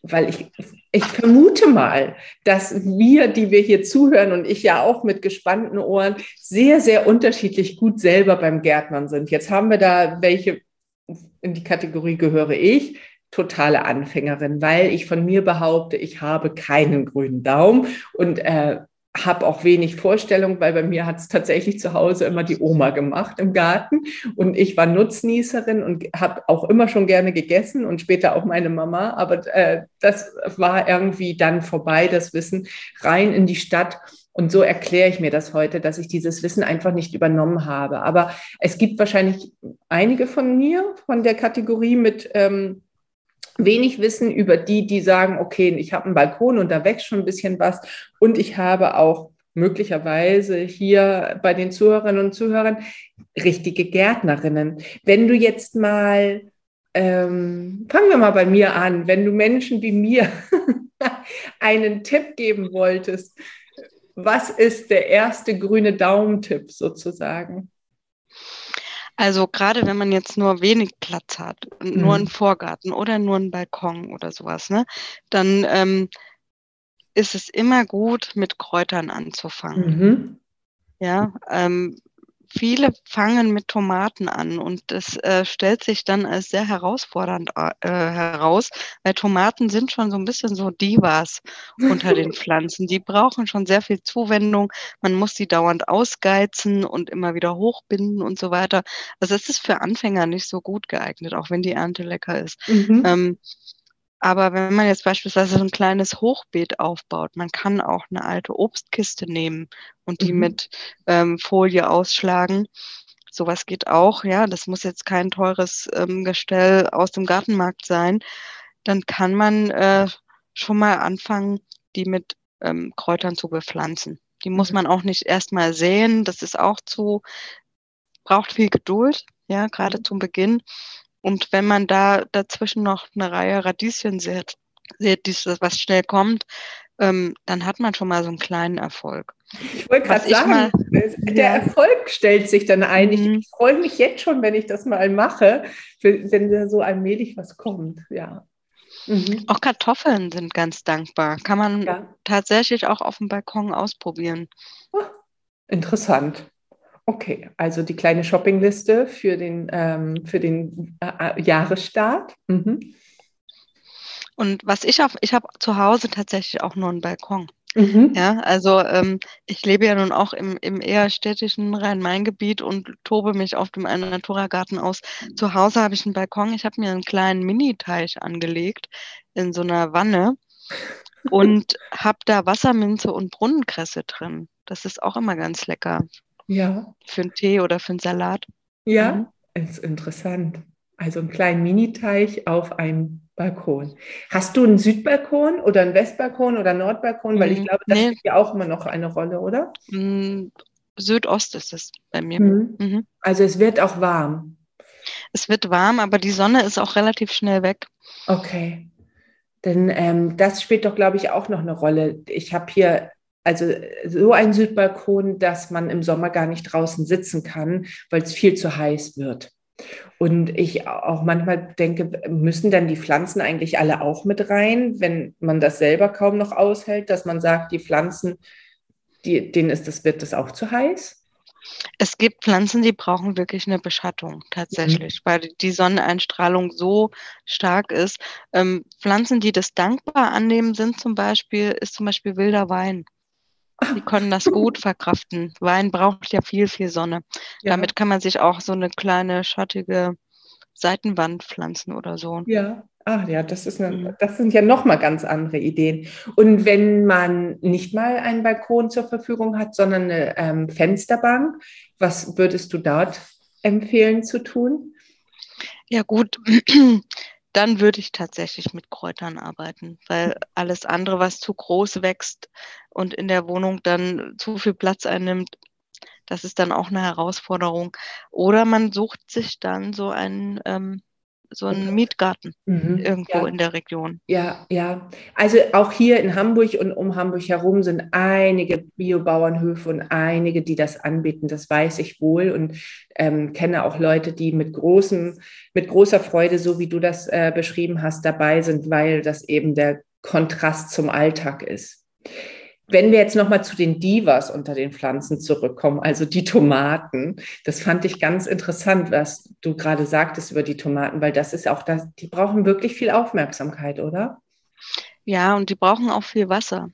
weil ich, ich vermute mal, dass wir, die wir hier zuhören und ich ja auch mit gespannten Ohren, sehr, sehr unterschiedlich gut selber beim Gärtnern sind. Jetzt haben wir da welche, in die Kategorie gehöre ich, totale Anfängerin, weil ich von mir behaupte, ich habe keinen grünen Daumen und äh, habe auch wenig Vorstellung, weil bei mir hat es tatsächlich zu Hause immer die Oma gemacht im Garten. Und ich war Nutznießerin und habe auch immer schon gerne gegessen und später auch meine Mama, aber äh, das war irgendwie dann vorbei, das Wissen rein in die Stadt. Und so erkläre ich mir das heute, dass ich dieses Wissen einfach nicht übernommen habe. Aber es gibt wahrscheinlich einige von mir, von der Kategorie mit ähm, wenig Wissen über die, die sagen, okay, ich habe einen Balkon und da wächst schon ein bisschen was und ich habe auch möglicherweise hier bei den Zuhörerinnen und Zuhörern richtige Gärtnerinnen. Wenn du jetzt mal, ähm, fangen wir mal bei mir an, wenn du Menschen wie mir einen Tipp geben wolltest, was ist der erste grüne Daumentipp sozusagen? Also gerade wenn man jetzt nur wenig Platz hat, mhm. nur einen Vorgarten oder nur einen Balkon oder sowas, ne, dann ähm, ist es immer gut, mit Kräutern anzufangen. Mhm. Ja, ähm, viele fangen mit Tomaten an und das äh, stellt sich dann als sehr herausfordernd äh, heraus, weil Tomaten sind schon so ein bisschen so Divas unter den Pflanzen. Die brauchen schon sehr viel Zuwendung. Man muss sie dauernd ausgeizen und immer wieder hochbinden und so weiter. Also es ist für Anfänger nicht so gut geeignet, auch wenn die Ernte lecker ist. Mhm. Ähm, aber wenn man jetzt beispielsweise so ein kleines Hochbeet aufbaut, man kann auch eine alte Obstkiste nehmen und die mhm. mit ähm, Folie ausschlagen. Sowas geht auch, ja. Das muss jetzt kein teures ähm, Gestell aus dem Gartenmarkt sein. Dann kann man äh, schon mal anfangen, die mit ähm, Kräutern zu bepflanzen. Die muss man auch nicht erstmal säen. Das ist auch zu, braucht viel Geduld, ja, gerade mhm. zum Beginn. Und wenn man da dazwischen noch eine Reihe Radieschen sieht, sieht was schnell kommt, ähm, dann hat man schon mal so einen kleinen Erfolg. Ich wollte gerade sagen, mal, der ja. Erfolg stellt sich dann ein. Ich, mhm. freue mich jetzt schon, wenn ich das mal mache, wenn da so allmählich was kommt. Ja. Mhm. Auch Kartoffeln sind ganz dankbar. Kann man ja. tatsächlich auch auf dem Balkon ausprobieren. Oh, interessant. Okay, also die kleine Shoppingliste für den, ähm, für den äh, äh, Jahresstart. Mhm. Und was ich auf, ich habe zu Hause tatsächlich auch nur einen Balkon. Mhm. Ja, also ähm, ich lebe ja nun auch im, im eher städtischen Rhein-Main-Gebiet und tobe mich auf dem Naturgarten aus. Zu Hause habe ich einen Balkon. Ich habe mir einen kleinen Mini-Teich angelegt in so einer Wanne und habe da Wasserminze und Brunnenkresse drin. Das ist auch immer ganz lecker. Ja. Für einen Tee oder für einen Salat. Ja, mhm. ist interessant. Also einen kleinen Miniteich auf einem Balkon. Hast du einen Südbalkon oder einen Westbalkon oder einen Nordbalkon? Weil ich mm, glaube, das nee. spielt ja auch immer noch eine Rolle, oder? Mm, Südost ist es bei mir. Mhm. Mhm. Also es wird auch warm. Es wird warm, aber die Sonne ist auch relativ schnell weg. Okay. Denn ähm, das spielt doch, glaube ich, auch noch eine Rolle. Ich habe hier also so ein Südbalkon, dass man im Sommer gar nicht draußen sitzen kann, weil es viel zu heiß wird. Und ich auch manchmal denke, müssen dann die Pflanzen eigentlich alle auch mit rein, wenn man das selber kaum noch aushält, dass man sagt, die Pflanzen die, denen ist das, wird das auch zu heiß? Es gibt Pflanzen, die brauchen wirklich eine Beschattung tatsächlich, mhm. weil die Sonneneinstrahlung so stark ist. Ähm, Pflanzen, die das dankbar annehmen, sind zum Beispiel, ist zum Beispiel wilder Wein. Die können das gut verkraften. Wein braucht ja viel, viel Sonne. Ja. Damit kann man sich auch so eine kleine schattige Seitenwand pflanzen oder so. Ja. Ach ja, das, ist eine, mhm. das sind ja nochmal ganz andere Ideen. Und wenn man nicht mal einen Balkon zur Verfügung hat, sondern eine ähm, Fensterbank, was würdest du dort empfehlen zu tun? Ja gut, dann würde ich tatsächlich mit Kräutern arbeiten, weil alles andere, was zu groß wächst und in der Wohnung dann zu viel Platz einnimmt, das ist dann auch eine Herausforderung. Oder man sucht sich dann so einen ähm, so einen Mietgarten mhm, irgendwo ja. in der Region. Ja, ja. Also auch hier in Hamburg und um Hamburg herum sind einige Biobauernhöfe und einige, die das anbieten. Das weiß ich wohl und ähm, kenne auch Leute, die mit großem, mit großer Freude, so wie du das äh, beschrieben hast, dabei sind, weil das eben der Kontrast zum Alltag ist. Wenn wir jetzt nochmal zu den Divas unter den Pflanzen zurückkommen, also die Tomaten, das fand ich ganz interessant, was du gerade sagtest über die Tomaten, weil das ist auch das, die brauchen wirklich viel Aufmerksamkeit, oder? Ja, und die brauchen auch viel Wasser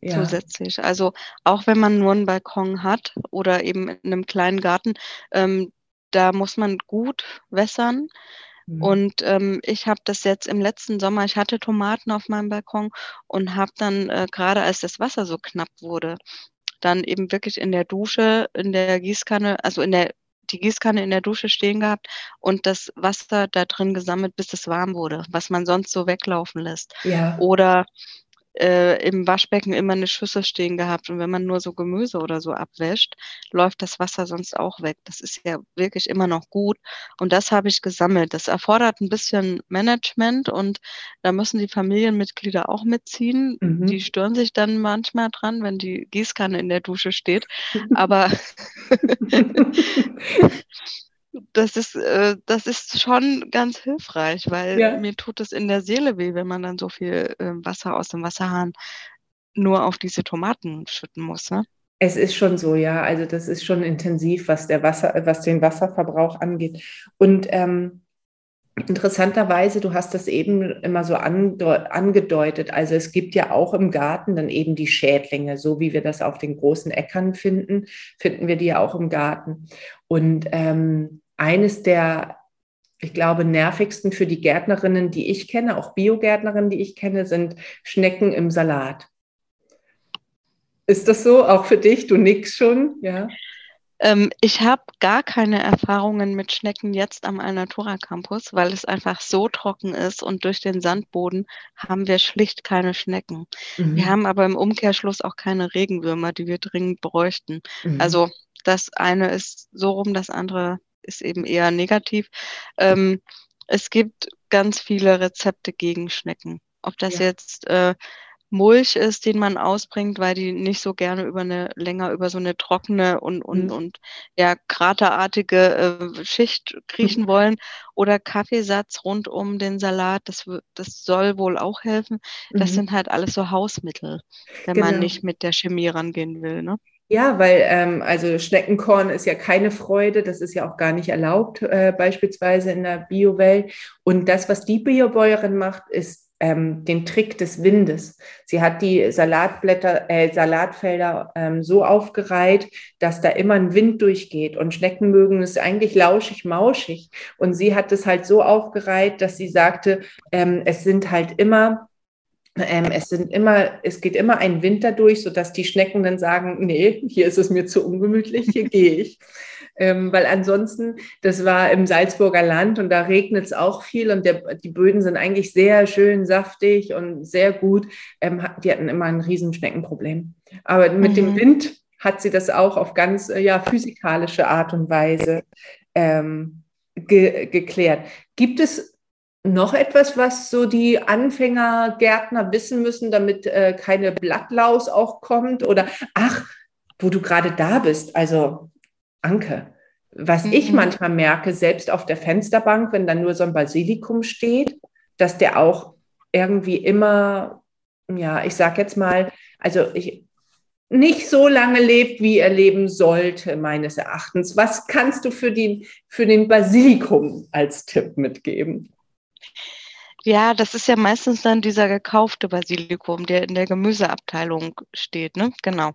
ja. zusätzlich. Also auch wenn man nur einen Balkon hat oder eben in einem kleinen Garten, ähm, da muss man gut wässern. Mhm. Und ähm, ich habe das jetzt im letzten Sommer, ich hatte Tomaten auf meinem Balkon und habe dann äh, gerade als das Wasser so knapp wurde, dann eben wirklich in der Dusche, in der Gießkanne, also in der die Gießkanne in der Dusche stehen gehabt und das Wasser da drin gesammelt, bis es warm wurde, was man sonst so weglaufen lässt. Ja. Oder äh, im Waschbecken immer eine Schüssel stehen gehabt. Und wenn man nur so Gemüse oder so abwäscht, läuft das Wasser sonst auch weg. Das ist ja wirklich immer noch gut. Und das habe ich gesammelt. Das erfordert ein bisschen Management und da müssen die Familienmitglieder auch mitziehen. Mhm. Die stören sich dann manchmal dran, wenn die Gießkanne in der Dusche steht. Aber das ist, äh, das ist schon ganz hilfreich, weil ja. mir tut es in der Seele weh, wenn man dann so viel äh, Wasser aus dem Wasserhahn nur auf diese Tomaten schütten muss. Ne? Es ist schon so, ja. Also das ist schon intensiv, was der Wasser, was den Wasserverbrauch angeht. Und ähm, Interessanterweise, du hast das eben immer so angedeutet. Also es gibt ja auch im Garten dann eben die Schädlinge, so wie wir das auf den großen Äckern finden, finden wir die ja auch im Garten. Und ähm, eines der, ich glaube, nervigsten für die Gärtnerinnen, die ich kenne, auch Biogärtnerinnen, die ich kenne, sind Schnecken im Salat. Ist das so? Auch für dich? Du nix schon? Ja. Ähm, ich habe gar keine Erfahrungen mit Schnecken jetzt am Alnatura Campus, weil es einfach so trocken ist und durch den Sandboden haben wir schlicht keine Schnecken. Mhm. Wir haben aber im Umkehrschluss auch keine Regenwürmer, die wir dringend bräuchten. Mhm. Also das eine ist so rum, das andere ist eben eher negativ. Ähm, es gibt ganz viele Rezepte gegen Schnecken. Ob das ja. jetzt äh, Mulch ist, den man ausbringt, weil die nicht so gerne über eine länger über so eine trockene und und mhm. und ja kraterartige äh, Schicht kriechen wollen oder Kaffeesatz rund um den Salat, das das soll wohl auch helfen. Das mhm. sind halt alles so Hausmittel, wenn genau. man nicht mit der Chemie rangehen will, ne? Ja, weil ähm, also Schneckenkorn ist ja keine Freude, das ist ja auch gar nicht erlaubt, äh, beispielsweise in der Biowelt. Und das, was die Biobäuerin macht, ist ähm, den Trick des Windes. Sie hat die Salatblätter, äh, Salatfelder ähm, so aufgereiht, dass da immer ein Wind durchgeht. Und Schnecken mögen es eigentlich lauschig, mauschig. Und sie hat es halt so aufgereiht, dass sie sagte, ähm, es sind halt immer ähm, es sind immer, es geht immer ein Wind dadurch, sodass die Schnecken dann sagen, nee, hier ist es mir zu ungemütlich, hier gehe ich ähm, weil ansonsten, das war im Salzburger Land und da regnet es auch viel und der, die Böden sind eigentlich sehr schön saftig und sehr gut. Ähm, die hatten immer ein Riesenschneckenproblem. Aber mit mhm. dem Wind hat sie das auch auf ganz äh, ja, physikalische Art und Weise ähm, ge geklärt. Gibt es noch etwas, was so die Anfängergärtner wissen müssen, damit äh, keine Blattlaus auch kommt? Oder ach, wo du gerade da bist, also Anke. Was mhm. ich manchmal merke, selbst auf der Fensterbank, wenn dann nur so ein Basilikum steht, dass der auch irgendwie immer, ja, ich sag jetzt mal, also ich, nicht so lange lebt, wie er leben sollte, meines Erachtens. Was kannst du für den, für den Basilikum als Tipp mitgeben? Ja, das ist ja meistens dann dieser gekaufte Basilikum, der in der Gemüseabteilung steht, ne? Genau.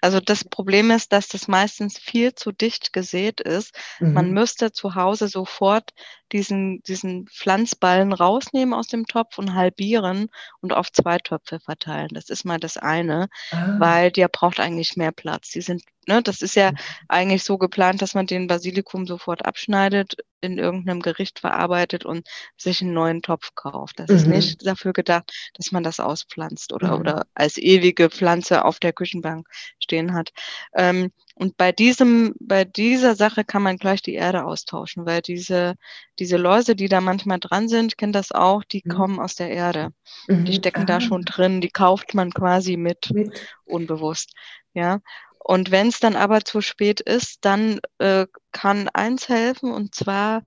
Also das Problem ist, dass das meistens viel zu dicht gesät ist. Mhm. Man müsste zu Hause sofort diesen, diesen Pflanzballen rausnehmen aus dem Topf und halbieren und auf zwei Töpfe verteilen. Das ist mal das eine, ah. weil der braucht eigentlich mehr Platz. Die sind, ne, das ist ja mhm. eigentlich so geplant, dass man den Basilikum sofort abschneidet, in irgendeinem Gericht verarbeitet und sich einen neuen Topf kauft. Das mhm. ist nicht dafür gedacht, dass man das auspflanzt oder, mhm. oder als ewige Pflanze auf der Küchenbank stehen hat. Ähm, und bei diesem, bei dieser Sache kann man gleich die Erde austauschen, weil diese, diese Läuse, die da manchmal dran sind, ich kenne das auch, die mhm. kommen aus der Erde. Mhm. Die stecken ah. da schon drin, die kauft man quasi mit, mit. unbewusst. Ja. Und wenn es dann aber zu spät ist, dann äh, kann eins helfen, und zwar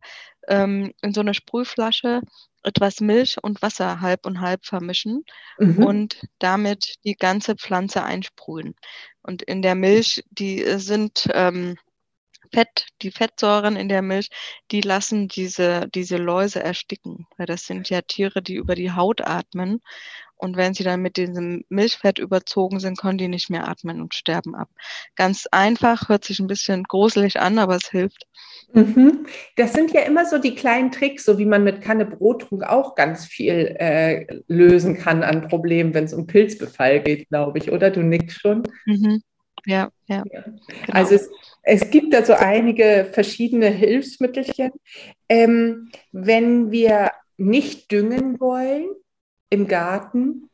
ähm, in so eine Sprühflasche etwas Milch und Wasser halb und halb vermischen mhm. und damit die ganze Pflanze einsprühen. Und in der Milch, die sind ähm, Fett, die Fettsäuren in der Milch, die lassen diese, diese Läuse ersticken. Weil das sind ja Tiere, die über die Haut atmen. Und wenn sie dann mit diesem Milchfett überzogen sind, können die nicht mehr atmen und sterben ab. Ganz einfach, hört sich ein bisschen gruselig an, aber es hilft. Mhm. Das sind ja immer so die kleinen Tricks, so wie man mit Kanne Brottrunk auch ganz viel äh, lösen kann an Problemen, wenn es um Pilzbefall geht, glaube ich, oder? Du nickst schon. Mhm. Ja, ja. ja. Genau. Also es, es, gibt da so einige verschiedene Hilfsmittelchen. Ähm, wenn wir nicht düngen wollen im Garten,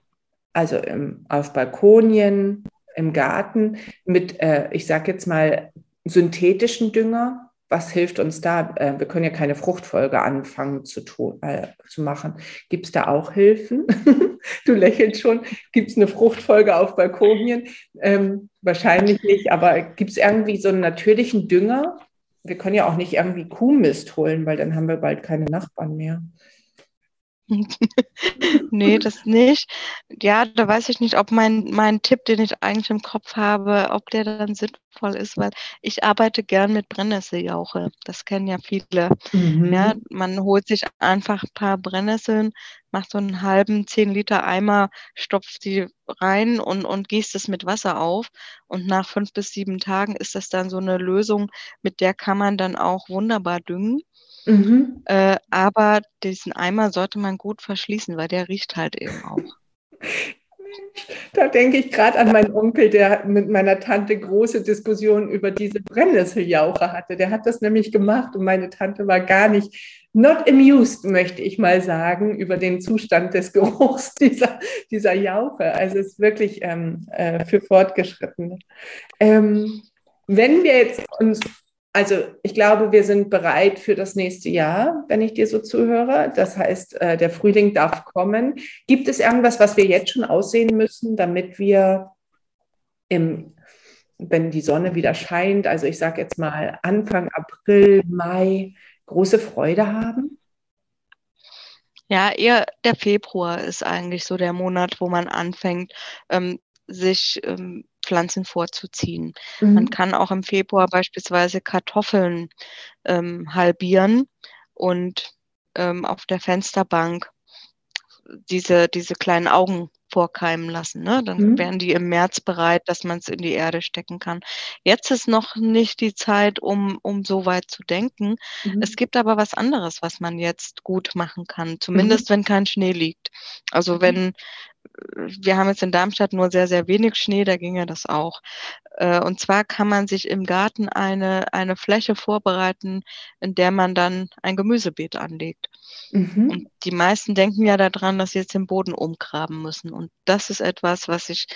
also im, auf Balkonien, im Garten mit, äh, ich sage jetzt mal, synthetischen Dünger, was hilft uns da? Äh, wir können ja keine Fruchtfolge anfangen zu, tun, äh, zu machen. Gibt es da auch Hilfen? du lächelst schon. Gibt es eine Fruchtfolge auf Balkonien? Ähm, wahrscheinlich nicht, aber gibt es irgendwie so einen natürlichen Dünger? Wir können ja auch nicht irgendwie Kuhmist holen, weil dann haben wir bald keine Nachbarn mehr. nee, das nicht. Ja, da weiß ich nicht, ob mein, mein Tipp, den ich eigentlich im Kopf habe, ob der dann sinnvoll ist, weil ich arbeite gern mit Brennnesseljauche. Das kennen ja viele. Mhm. Ja, man holt sich einfach ein paar Brennnesseln, macht so einen halben 10 Liter Eimer, stopft die rein und, und gießt es mit Wasser auf. Und nach fünf bis sieben Tagen ist das dann so eine Lösung, mit der kann man dann auch wunderbar düngen. Mhm. Äh, aber diesen Eimer sollte man gut verschließen, weil der riecht halt eben auch. Da denke ich gerade an meinen Onkel, der mit meiner Tante große Diskussionen über diese Brennnesseljauche hatte. Der hat das nämlich gemacht und meine Tante war gar nicht not amused, möchte ich mal sagen, über den Zustand des Geruchs dieser, dieser Jauche. Also es ist wirklich ähm, äh, für Fortgeschrittene. Ähm, wenn wir jetzt uns also ich glaube, wir sind bereit für das nächste Jahr, wenn ich dir so zuhöre. Das heißt, äh, der Frühling darf kommen. Gibt es irgendwas, was wir jetzt schon aussehen müssen, damit wir im, wenn die Sonne wieder scheint, also ich sage jetzt mal Anfang April, Mai, große Freude haben? Ja, eher der Februar ist eigentlich so der Monat, wo man anfängt, ähm, sich ähm, Pflanzen vorzuziehen. Mhm. Man kann auch im Februar beispielsweise Kartoffeln ähm, halbieren und ähm, auf der Fensterbank diese, diese kleinen Augen vorkeimen lassen. Ne? Dann mhm. wären die im März bereit, dass man es in die Erde stecken kann. Jetzt ist noch nicht die Zeit, um, um so weit zu denken. Mhm. Es gibt aber was anderes, was man jetzt gut machen kann, zumindest mhm. wenn kein Schnee liegt. Also mhm. wenn wir haben jetzt in Darmstadt nur sehr, sehr wenig Schnee, da ginge das auch. Äh, und zwar kann man sich im Garten eine, eine Fläche vorbereiten, in der man dann ein Gemüsebeet anlegt. Mhm. Und die meisten denken ja daran, dass sie jetzt den Boden umgraben müssen. Und das ist etwas, was ich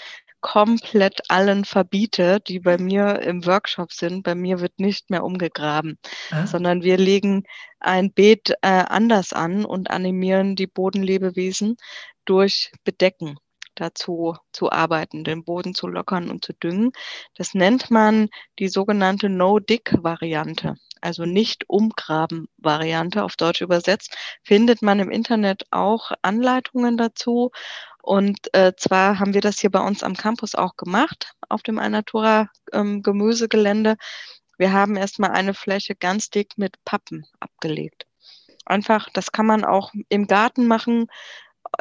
komplett allen verbiete, die bei mir im Workshop sind. Bei mir wird nicht mehr umgegraben, ah. sondern wir legen ein Beet äh, anders an und animieren die Bodenlebewesen durch Bedecken dazu zu arbeiten, den Boden zu lockern und zu düngen. Das nennt man die sogenannte No-Dig-Variante, also nicht umgraben-Variante auf Deutsch übersetzt. Findet man im Internet auch Anleitungen dazu. Und äh, zwar haben wir das hier bei uns am Campus auch gemacht, auf dem Alnatura ähm, Gemüsegelände. Wir haben erstmal eine Fläche ganz dick mit Pappen abgelegt. Einfach, das kann man auch im Garten machen,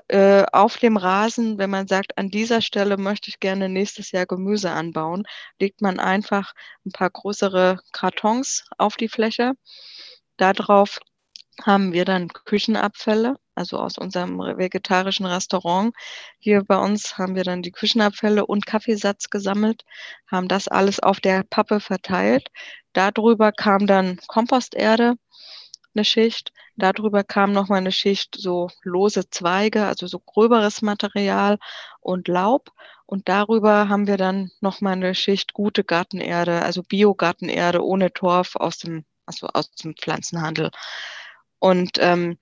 äh, auf dem Rasen, wenn man sagt, an dieser Stelle möchte ich gerne nächstes Jahr Gemüse anbauen, legt man einfach ein paar größere Kartons auf die Fläche. Darauf haben wir dann Küchenabfälle, also aus unserem vegetarischen Restaurant. Hier bei uns haben wir dann die Küchenabfälle und Kaffeesatz gesammelt, haben das alles auf der Pappe verteilt. Darüber kam dann Komposterde, eine Schicht. Darüber kam nochmal eine Schicht so lose Zweige, also so gröberes Material und Laub. Und darüber haben wir dann nochmal eine Schicht gute Gartenerde, also Biogartenerde ohne Torf aus dem, also aus dem Pflanzenhandel. Und ähm,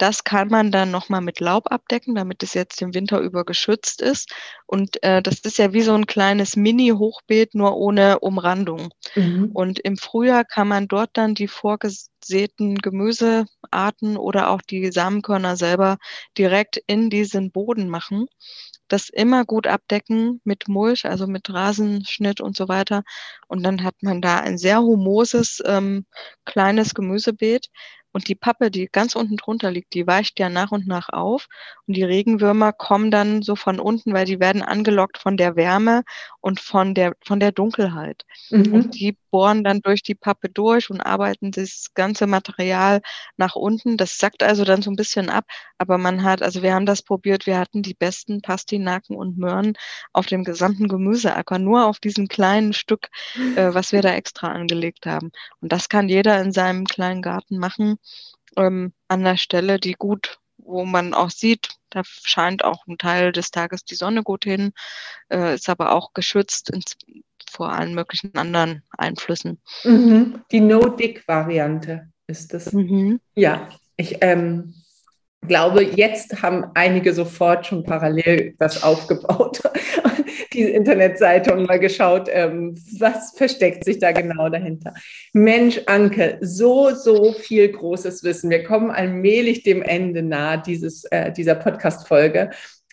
das kann man dann nochmal mit Laub abdecken, damit es jetzt den Winter über geschützt ist. Und äh, das ist ja wie so ein kleines Mini-Hochbeet, nur ohne Umrandung. Mhm. Und im Frühjahr kann man dort dann die vorgesäten Gemüsearten oder auch die Samenkörner selber direkt in diesen Boden machen. Das immer gut abdecken mit Mulch, also mit Rasenschnitt und so weiter. Und dann hat man da ein sehr humoses ähm, kleines Gemüsebeet und die Pappe, die ganz unten drunter liegt, die weicht ja nach und nach auf. Und die Regenwürmer kommen dann so von unten, weil die werden angelockt von der Wärme und von der, von der Dunkelheit. Mhm. Und die bohren dann durch die Pappe durch und arbeiten das ganze Material nach unten. Das sackt also dann so ein bisschen ab. Aber man hat, also wir haben das probiert, wir hatten die besten Pastinaken und Möhren auf dem gesamten Gemüseacker, nur auf diesem kleinen Stück, äh, was wir da extra angelegt haben. Und das kann jeder in seinem kleinen Garten machen ähm, an der Stelle, die gut, wo man auch sieht, da scheint auch ein Teil des Tages die Sonne gut hin, äh, ist aber auch geschützt ins, vor allen möglichen anderen Einflüssen. Mhm. Die No-Dick-Variante ist das. Mhm. Ja, ich ähm, glaube, jetzt haben einige sofort schon parallel das aufgebaut, die Internetseite und mal geschaut, ähm, was versteckt sich da genau dahinter. Mensch, Anke, so, so viel großes Wissen. Wir kommen allmählich dem Ende nahe dieses, äh, dieser Podcast-Folge.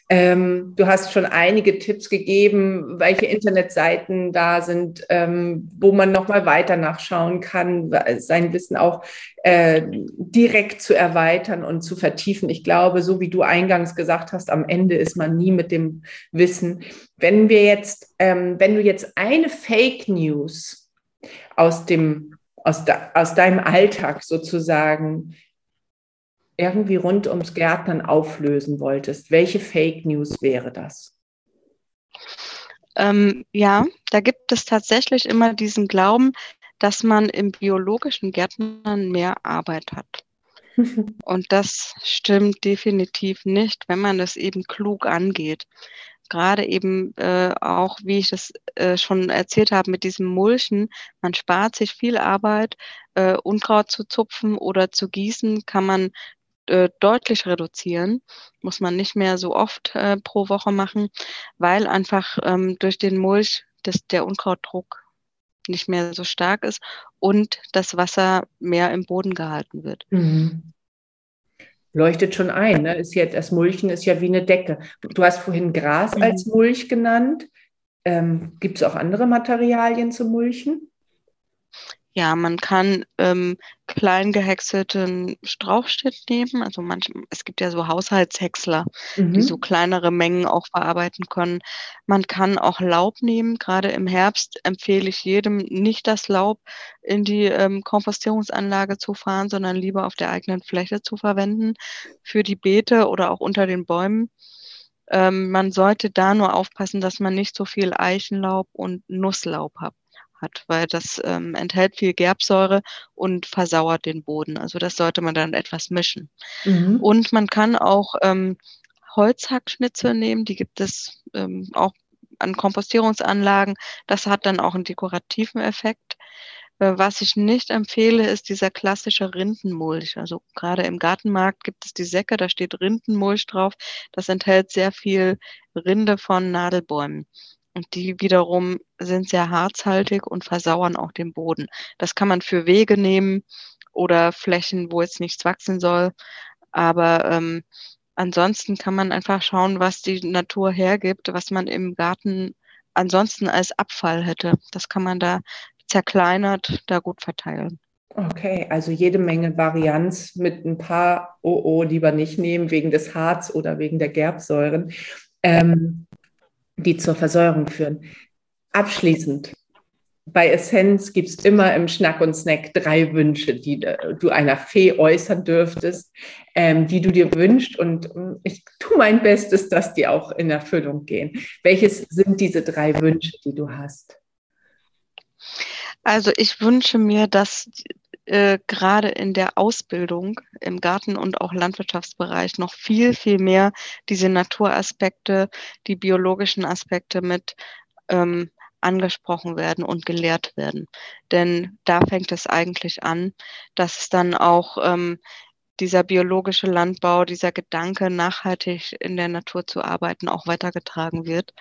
Ähm, du hast schon einige Tipps gegeben, welche Internetseiten da sind, ähm, wo man nochmal weiter nachschauen kann, sein Wissen auch äh, direkt zu erweitern und zu vertiefen. Ich glaube, so wie du eingangs gesagt hast, am Ende ist man nie mit dem Wissen. Wenn wir jetzt, ähm, wenn du jetzt eine Fake News aus dem aus, de, aus deinem Alltag sozusagen irgendwie rund ums Gärtnern auflösen wolltest, welche Fake News wäre das? Ähm, ja, da gibt es tatsächlich immer diesen Glauben, dass man im biologischen Gärtnern mehr Arbeit hat. Und das stimmt definitiv nicht, wenn man das eben klug angeht. Gerade eben äh, auch, wie ich das äh, schon erzählt habe, mit diesem Mulchen, man spart sich viel Arbeit. Äh, Unkraut zu zupfen oder zu gießen kann man äh, deutlich reduzieren. Muss man nicht mehr so oft äh, pro Woche machen, weil einfach ähm, durch den Mulch das, der Unkrautdruck nicht mehr so stark ist und das Wasser mehr im Boden gehalten wird. Mhm. Leuchtet schon ein. Ne? Ist jetzt, das Mulchen ist ja wie eine Decke. Du hast vorhin Gras mhm. als Mulch genannt. Ähm, Gibt es auch andere Materialien zum Mulchen? Ja, man kann ähm, klein gehäckselten Strauchschnitt nehmen. Also manch, es gibt ja so Haushaltshäcksler, mhm. die so kleinere Mengen auch verarbeiten können. Man kann auch Laub nehmen. Gerade im Herbst empfehle ich jedem, nicht das Laub in die ähm, Kompostierungsanlage zu fahren, sondern lieber auf der eigenen Fläche zu verwenden für die Beete oder auch unter den Bäumen. Ähm, man sollte da nur aufpassen, dass man nicht so viel Eichenlaub und Nusslaub hat hat, weil das ähm, enthält viel Gerbsäure und versauert den Boden. Also das sollte man dann etwas mischen. Mhm. Und man kann auch ähm, Holzhackschnitzel nehmen, die gibt es ähm, auch an Kompostierungsanlagen. Das hat dann auch einen dekorativen Effekt. Äh, was ich nicht empfehle, ist dieser klassische Rindenmulch. Also gerade im Gartenmarkt gibt es die Säcke, da steht Rindenmulch drauf. Das enthält sehr viel Rinde von Nadelbäumen. Und die wiederum sind sehr harzhaltig und versauern auch den Boden. Das kann man für Wege nehmen oder Flächen, wo jetzt nichts wachsen soll. Aber ähm, ansonsten kann man einfach schauen, was die Natur hergibt, was man im Garten ansonsten als Abfall hätte. Das kann man da zerkleinert da gut verteilen. Okay, also jede Menge Varianz mit ein paar OO lieber nicht nehmen wegen des Harz oder wegen der Gerbsäuren, ähm, die zur Versäuerung führen. Abschließend, bei Essenz gibt es immer im Schnack und Snack drei Wünsche, die du einer Fee äußern dürftest, ähm, die du dir wünschst. Und ähm, ich tue mein Bestes, dass die auch in Erfüllung gehen. Welches sind diese drei Wünsche, die du hast? Also ich wünsche mir, dass äh, gerade in der Ausbildung im Garten- und auch Landwirtschaftsbereich noch viel, viel mehr diese Naturaspekte, die biologischen Aspekte mit ähm, angesprochen werden und gelehrt werden. Denn da fängt es eigentlich an, dass es dann auch ähm, dieser biologische Landbau, dieser Gedanke, nachhaltig in der Natur zu arbeiten, auch weitergetragen wird.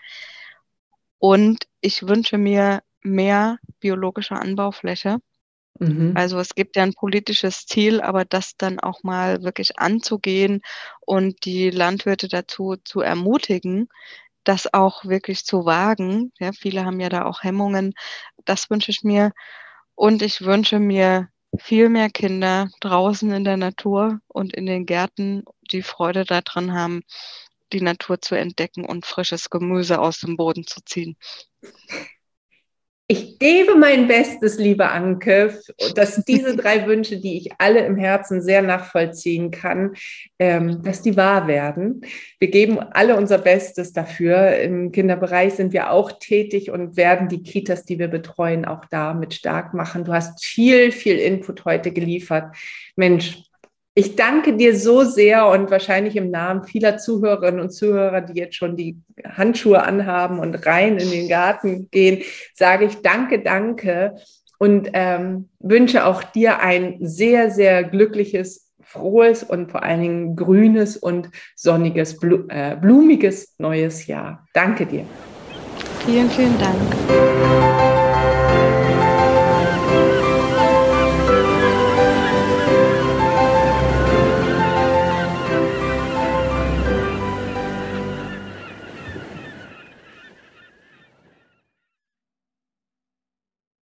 Und ich wünsche mir mehr biologische Anbaufläche Mhm. Also es gibt ja ein politisches Ziel, aber das dann auch mal wirklich anzugehen und die Landwirte dazu zu ermutigen, das auch wirklich zu wagen. Ja, viele haben ja da auch Hemmungen. Das wünsche ich mir. Und ich wünsche mir viel mehr Kinder draußen in der Natur und in den Gärten, die Freude daran haben, die Natur zu entdecken und frisches Gemüse aus dem Boden zu ziehen. Ich gebe mein Bestes, liebe Anke, dass diese drei Wünsche, die ich alle im Herzen sehr nachvollziehen kann, ähm, dass die wahr werden. Wir geben alle unser Bestes dafür. Im Kinderbereich sind wir auch tätig und werden die Kitas, die wir betreuen, auch damit stark machen. Du hast viel, viel Input heute geliefert. Mensch, ich danke dir so sehr und wahrscheinlich im Namen vieler Zuhörerinnen und Zuhörer, die jetzt schon die Handschuhe anhaben und rein in den Garten gehen, sage ich danke, danke und ähm, wünsche auch dir ein sehr, sehr glückliches, frohes und vor allen Dingen grünes und sonniges, äh, blumiges neues Jahr. Danke dir. Vielen, vielen Dank.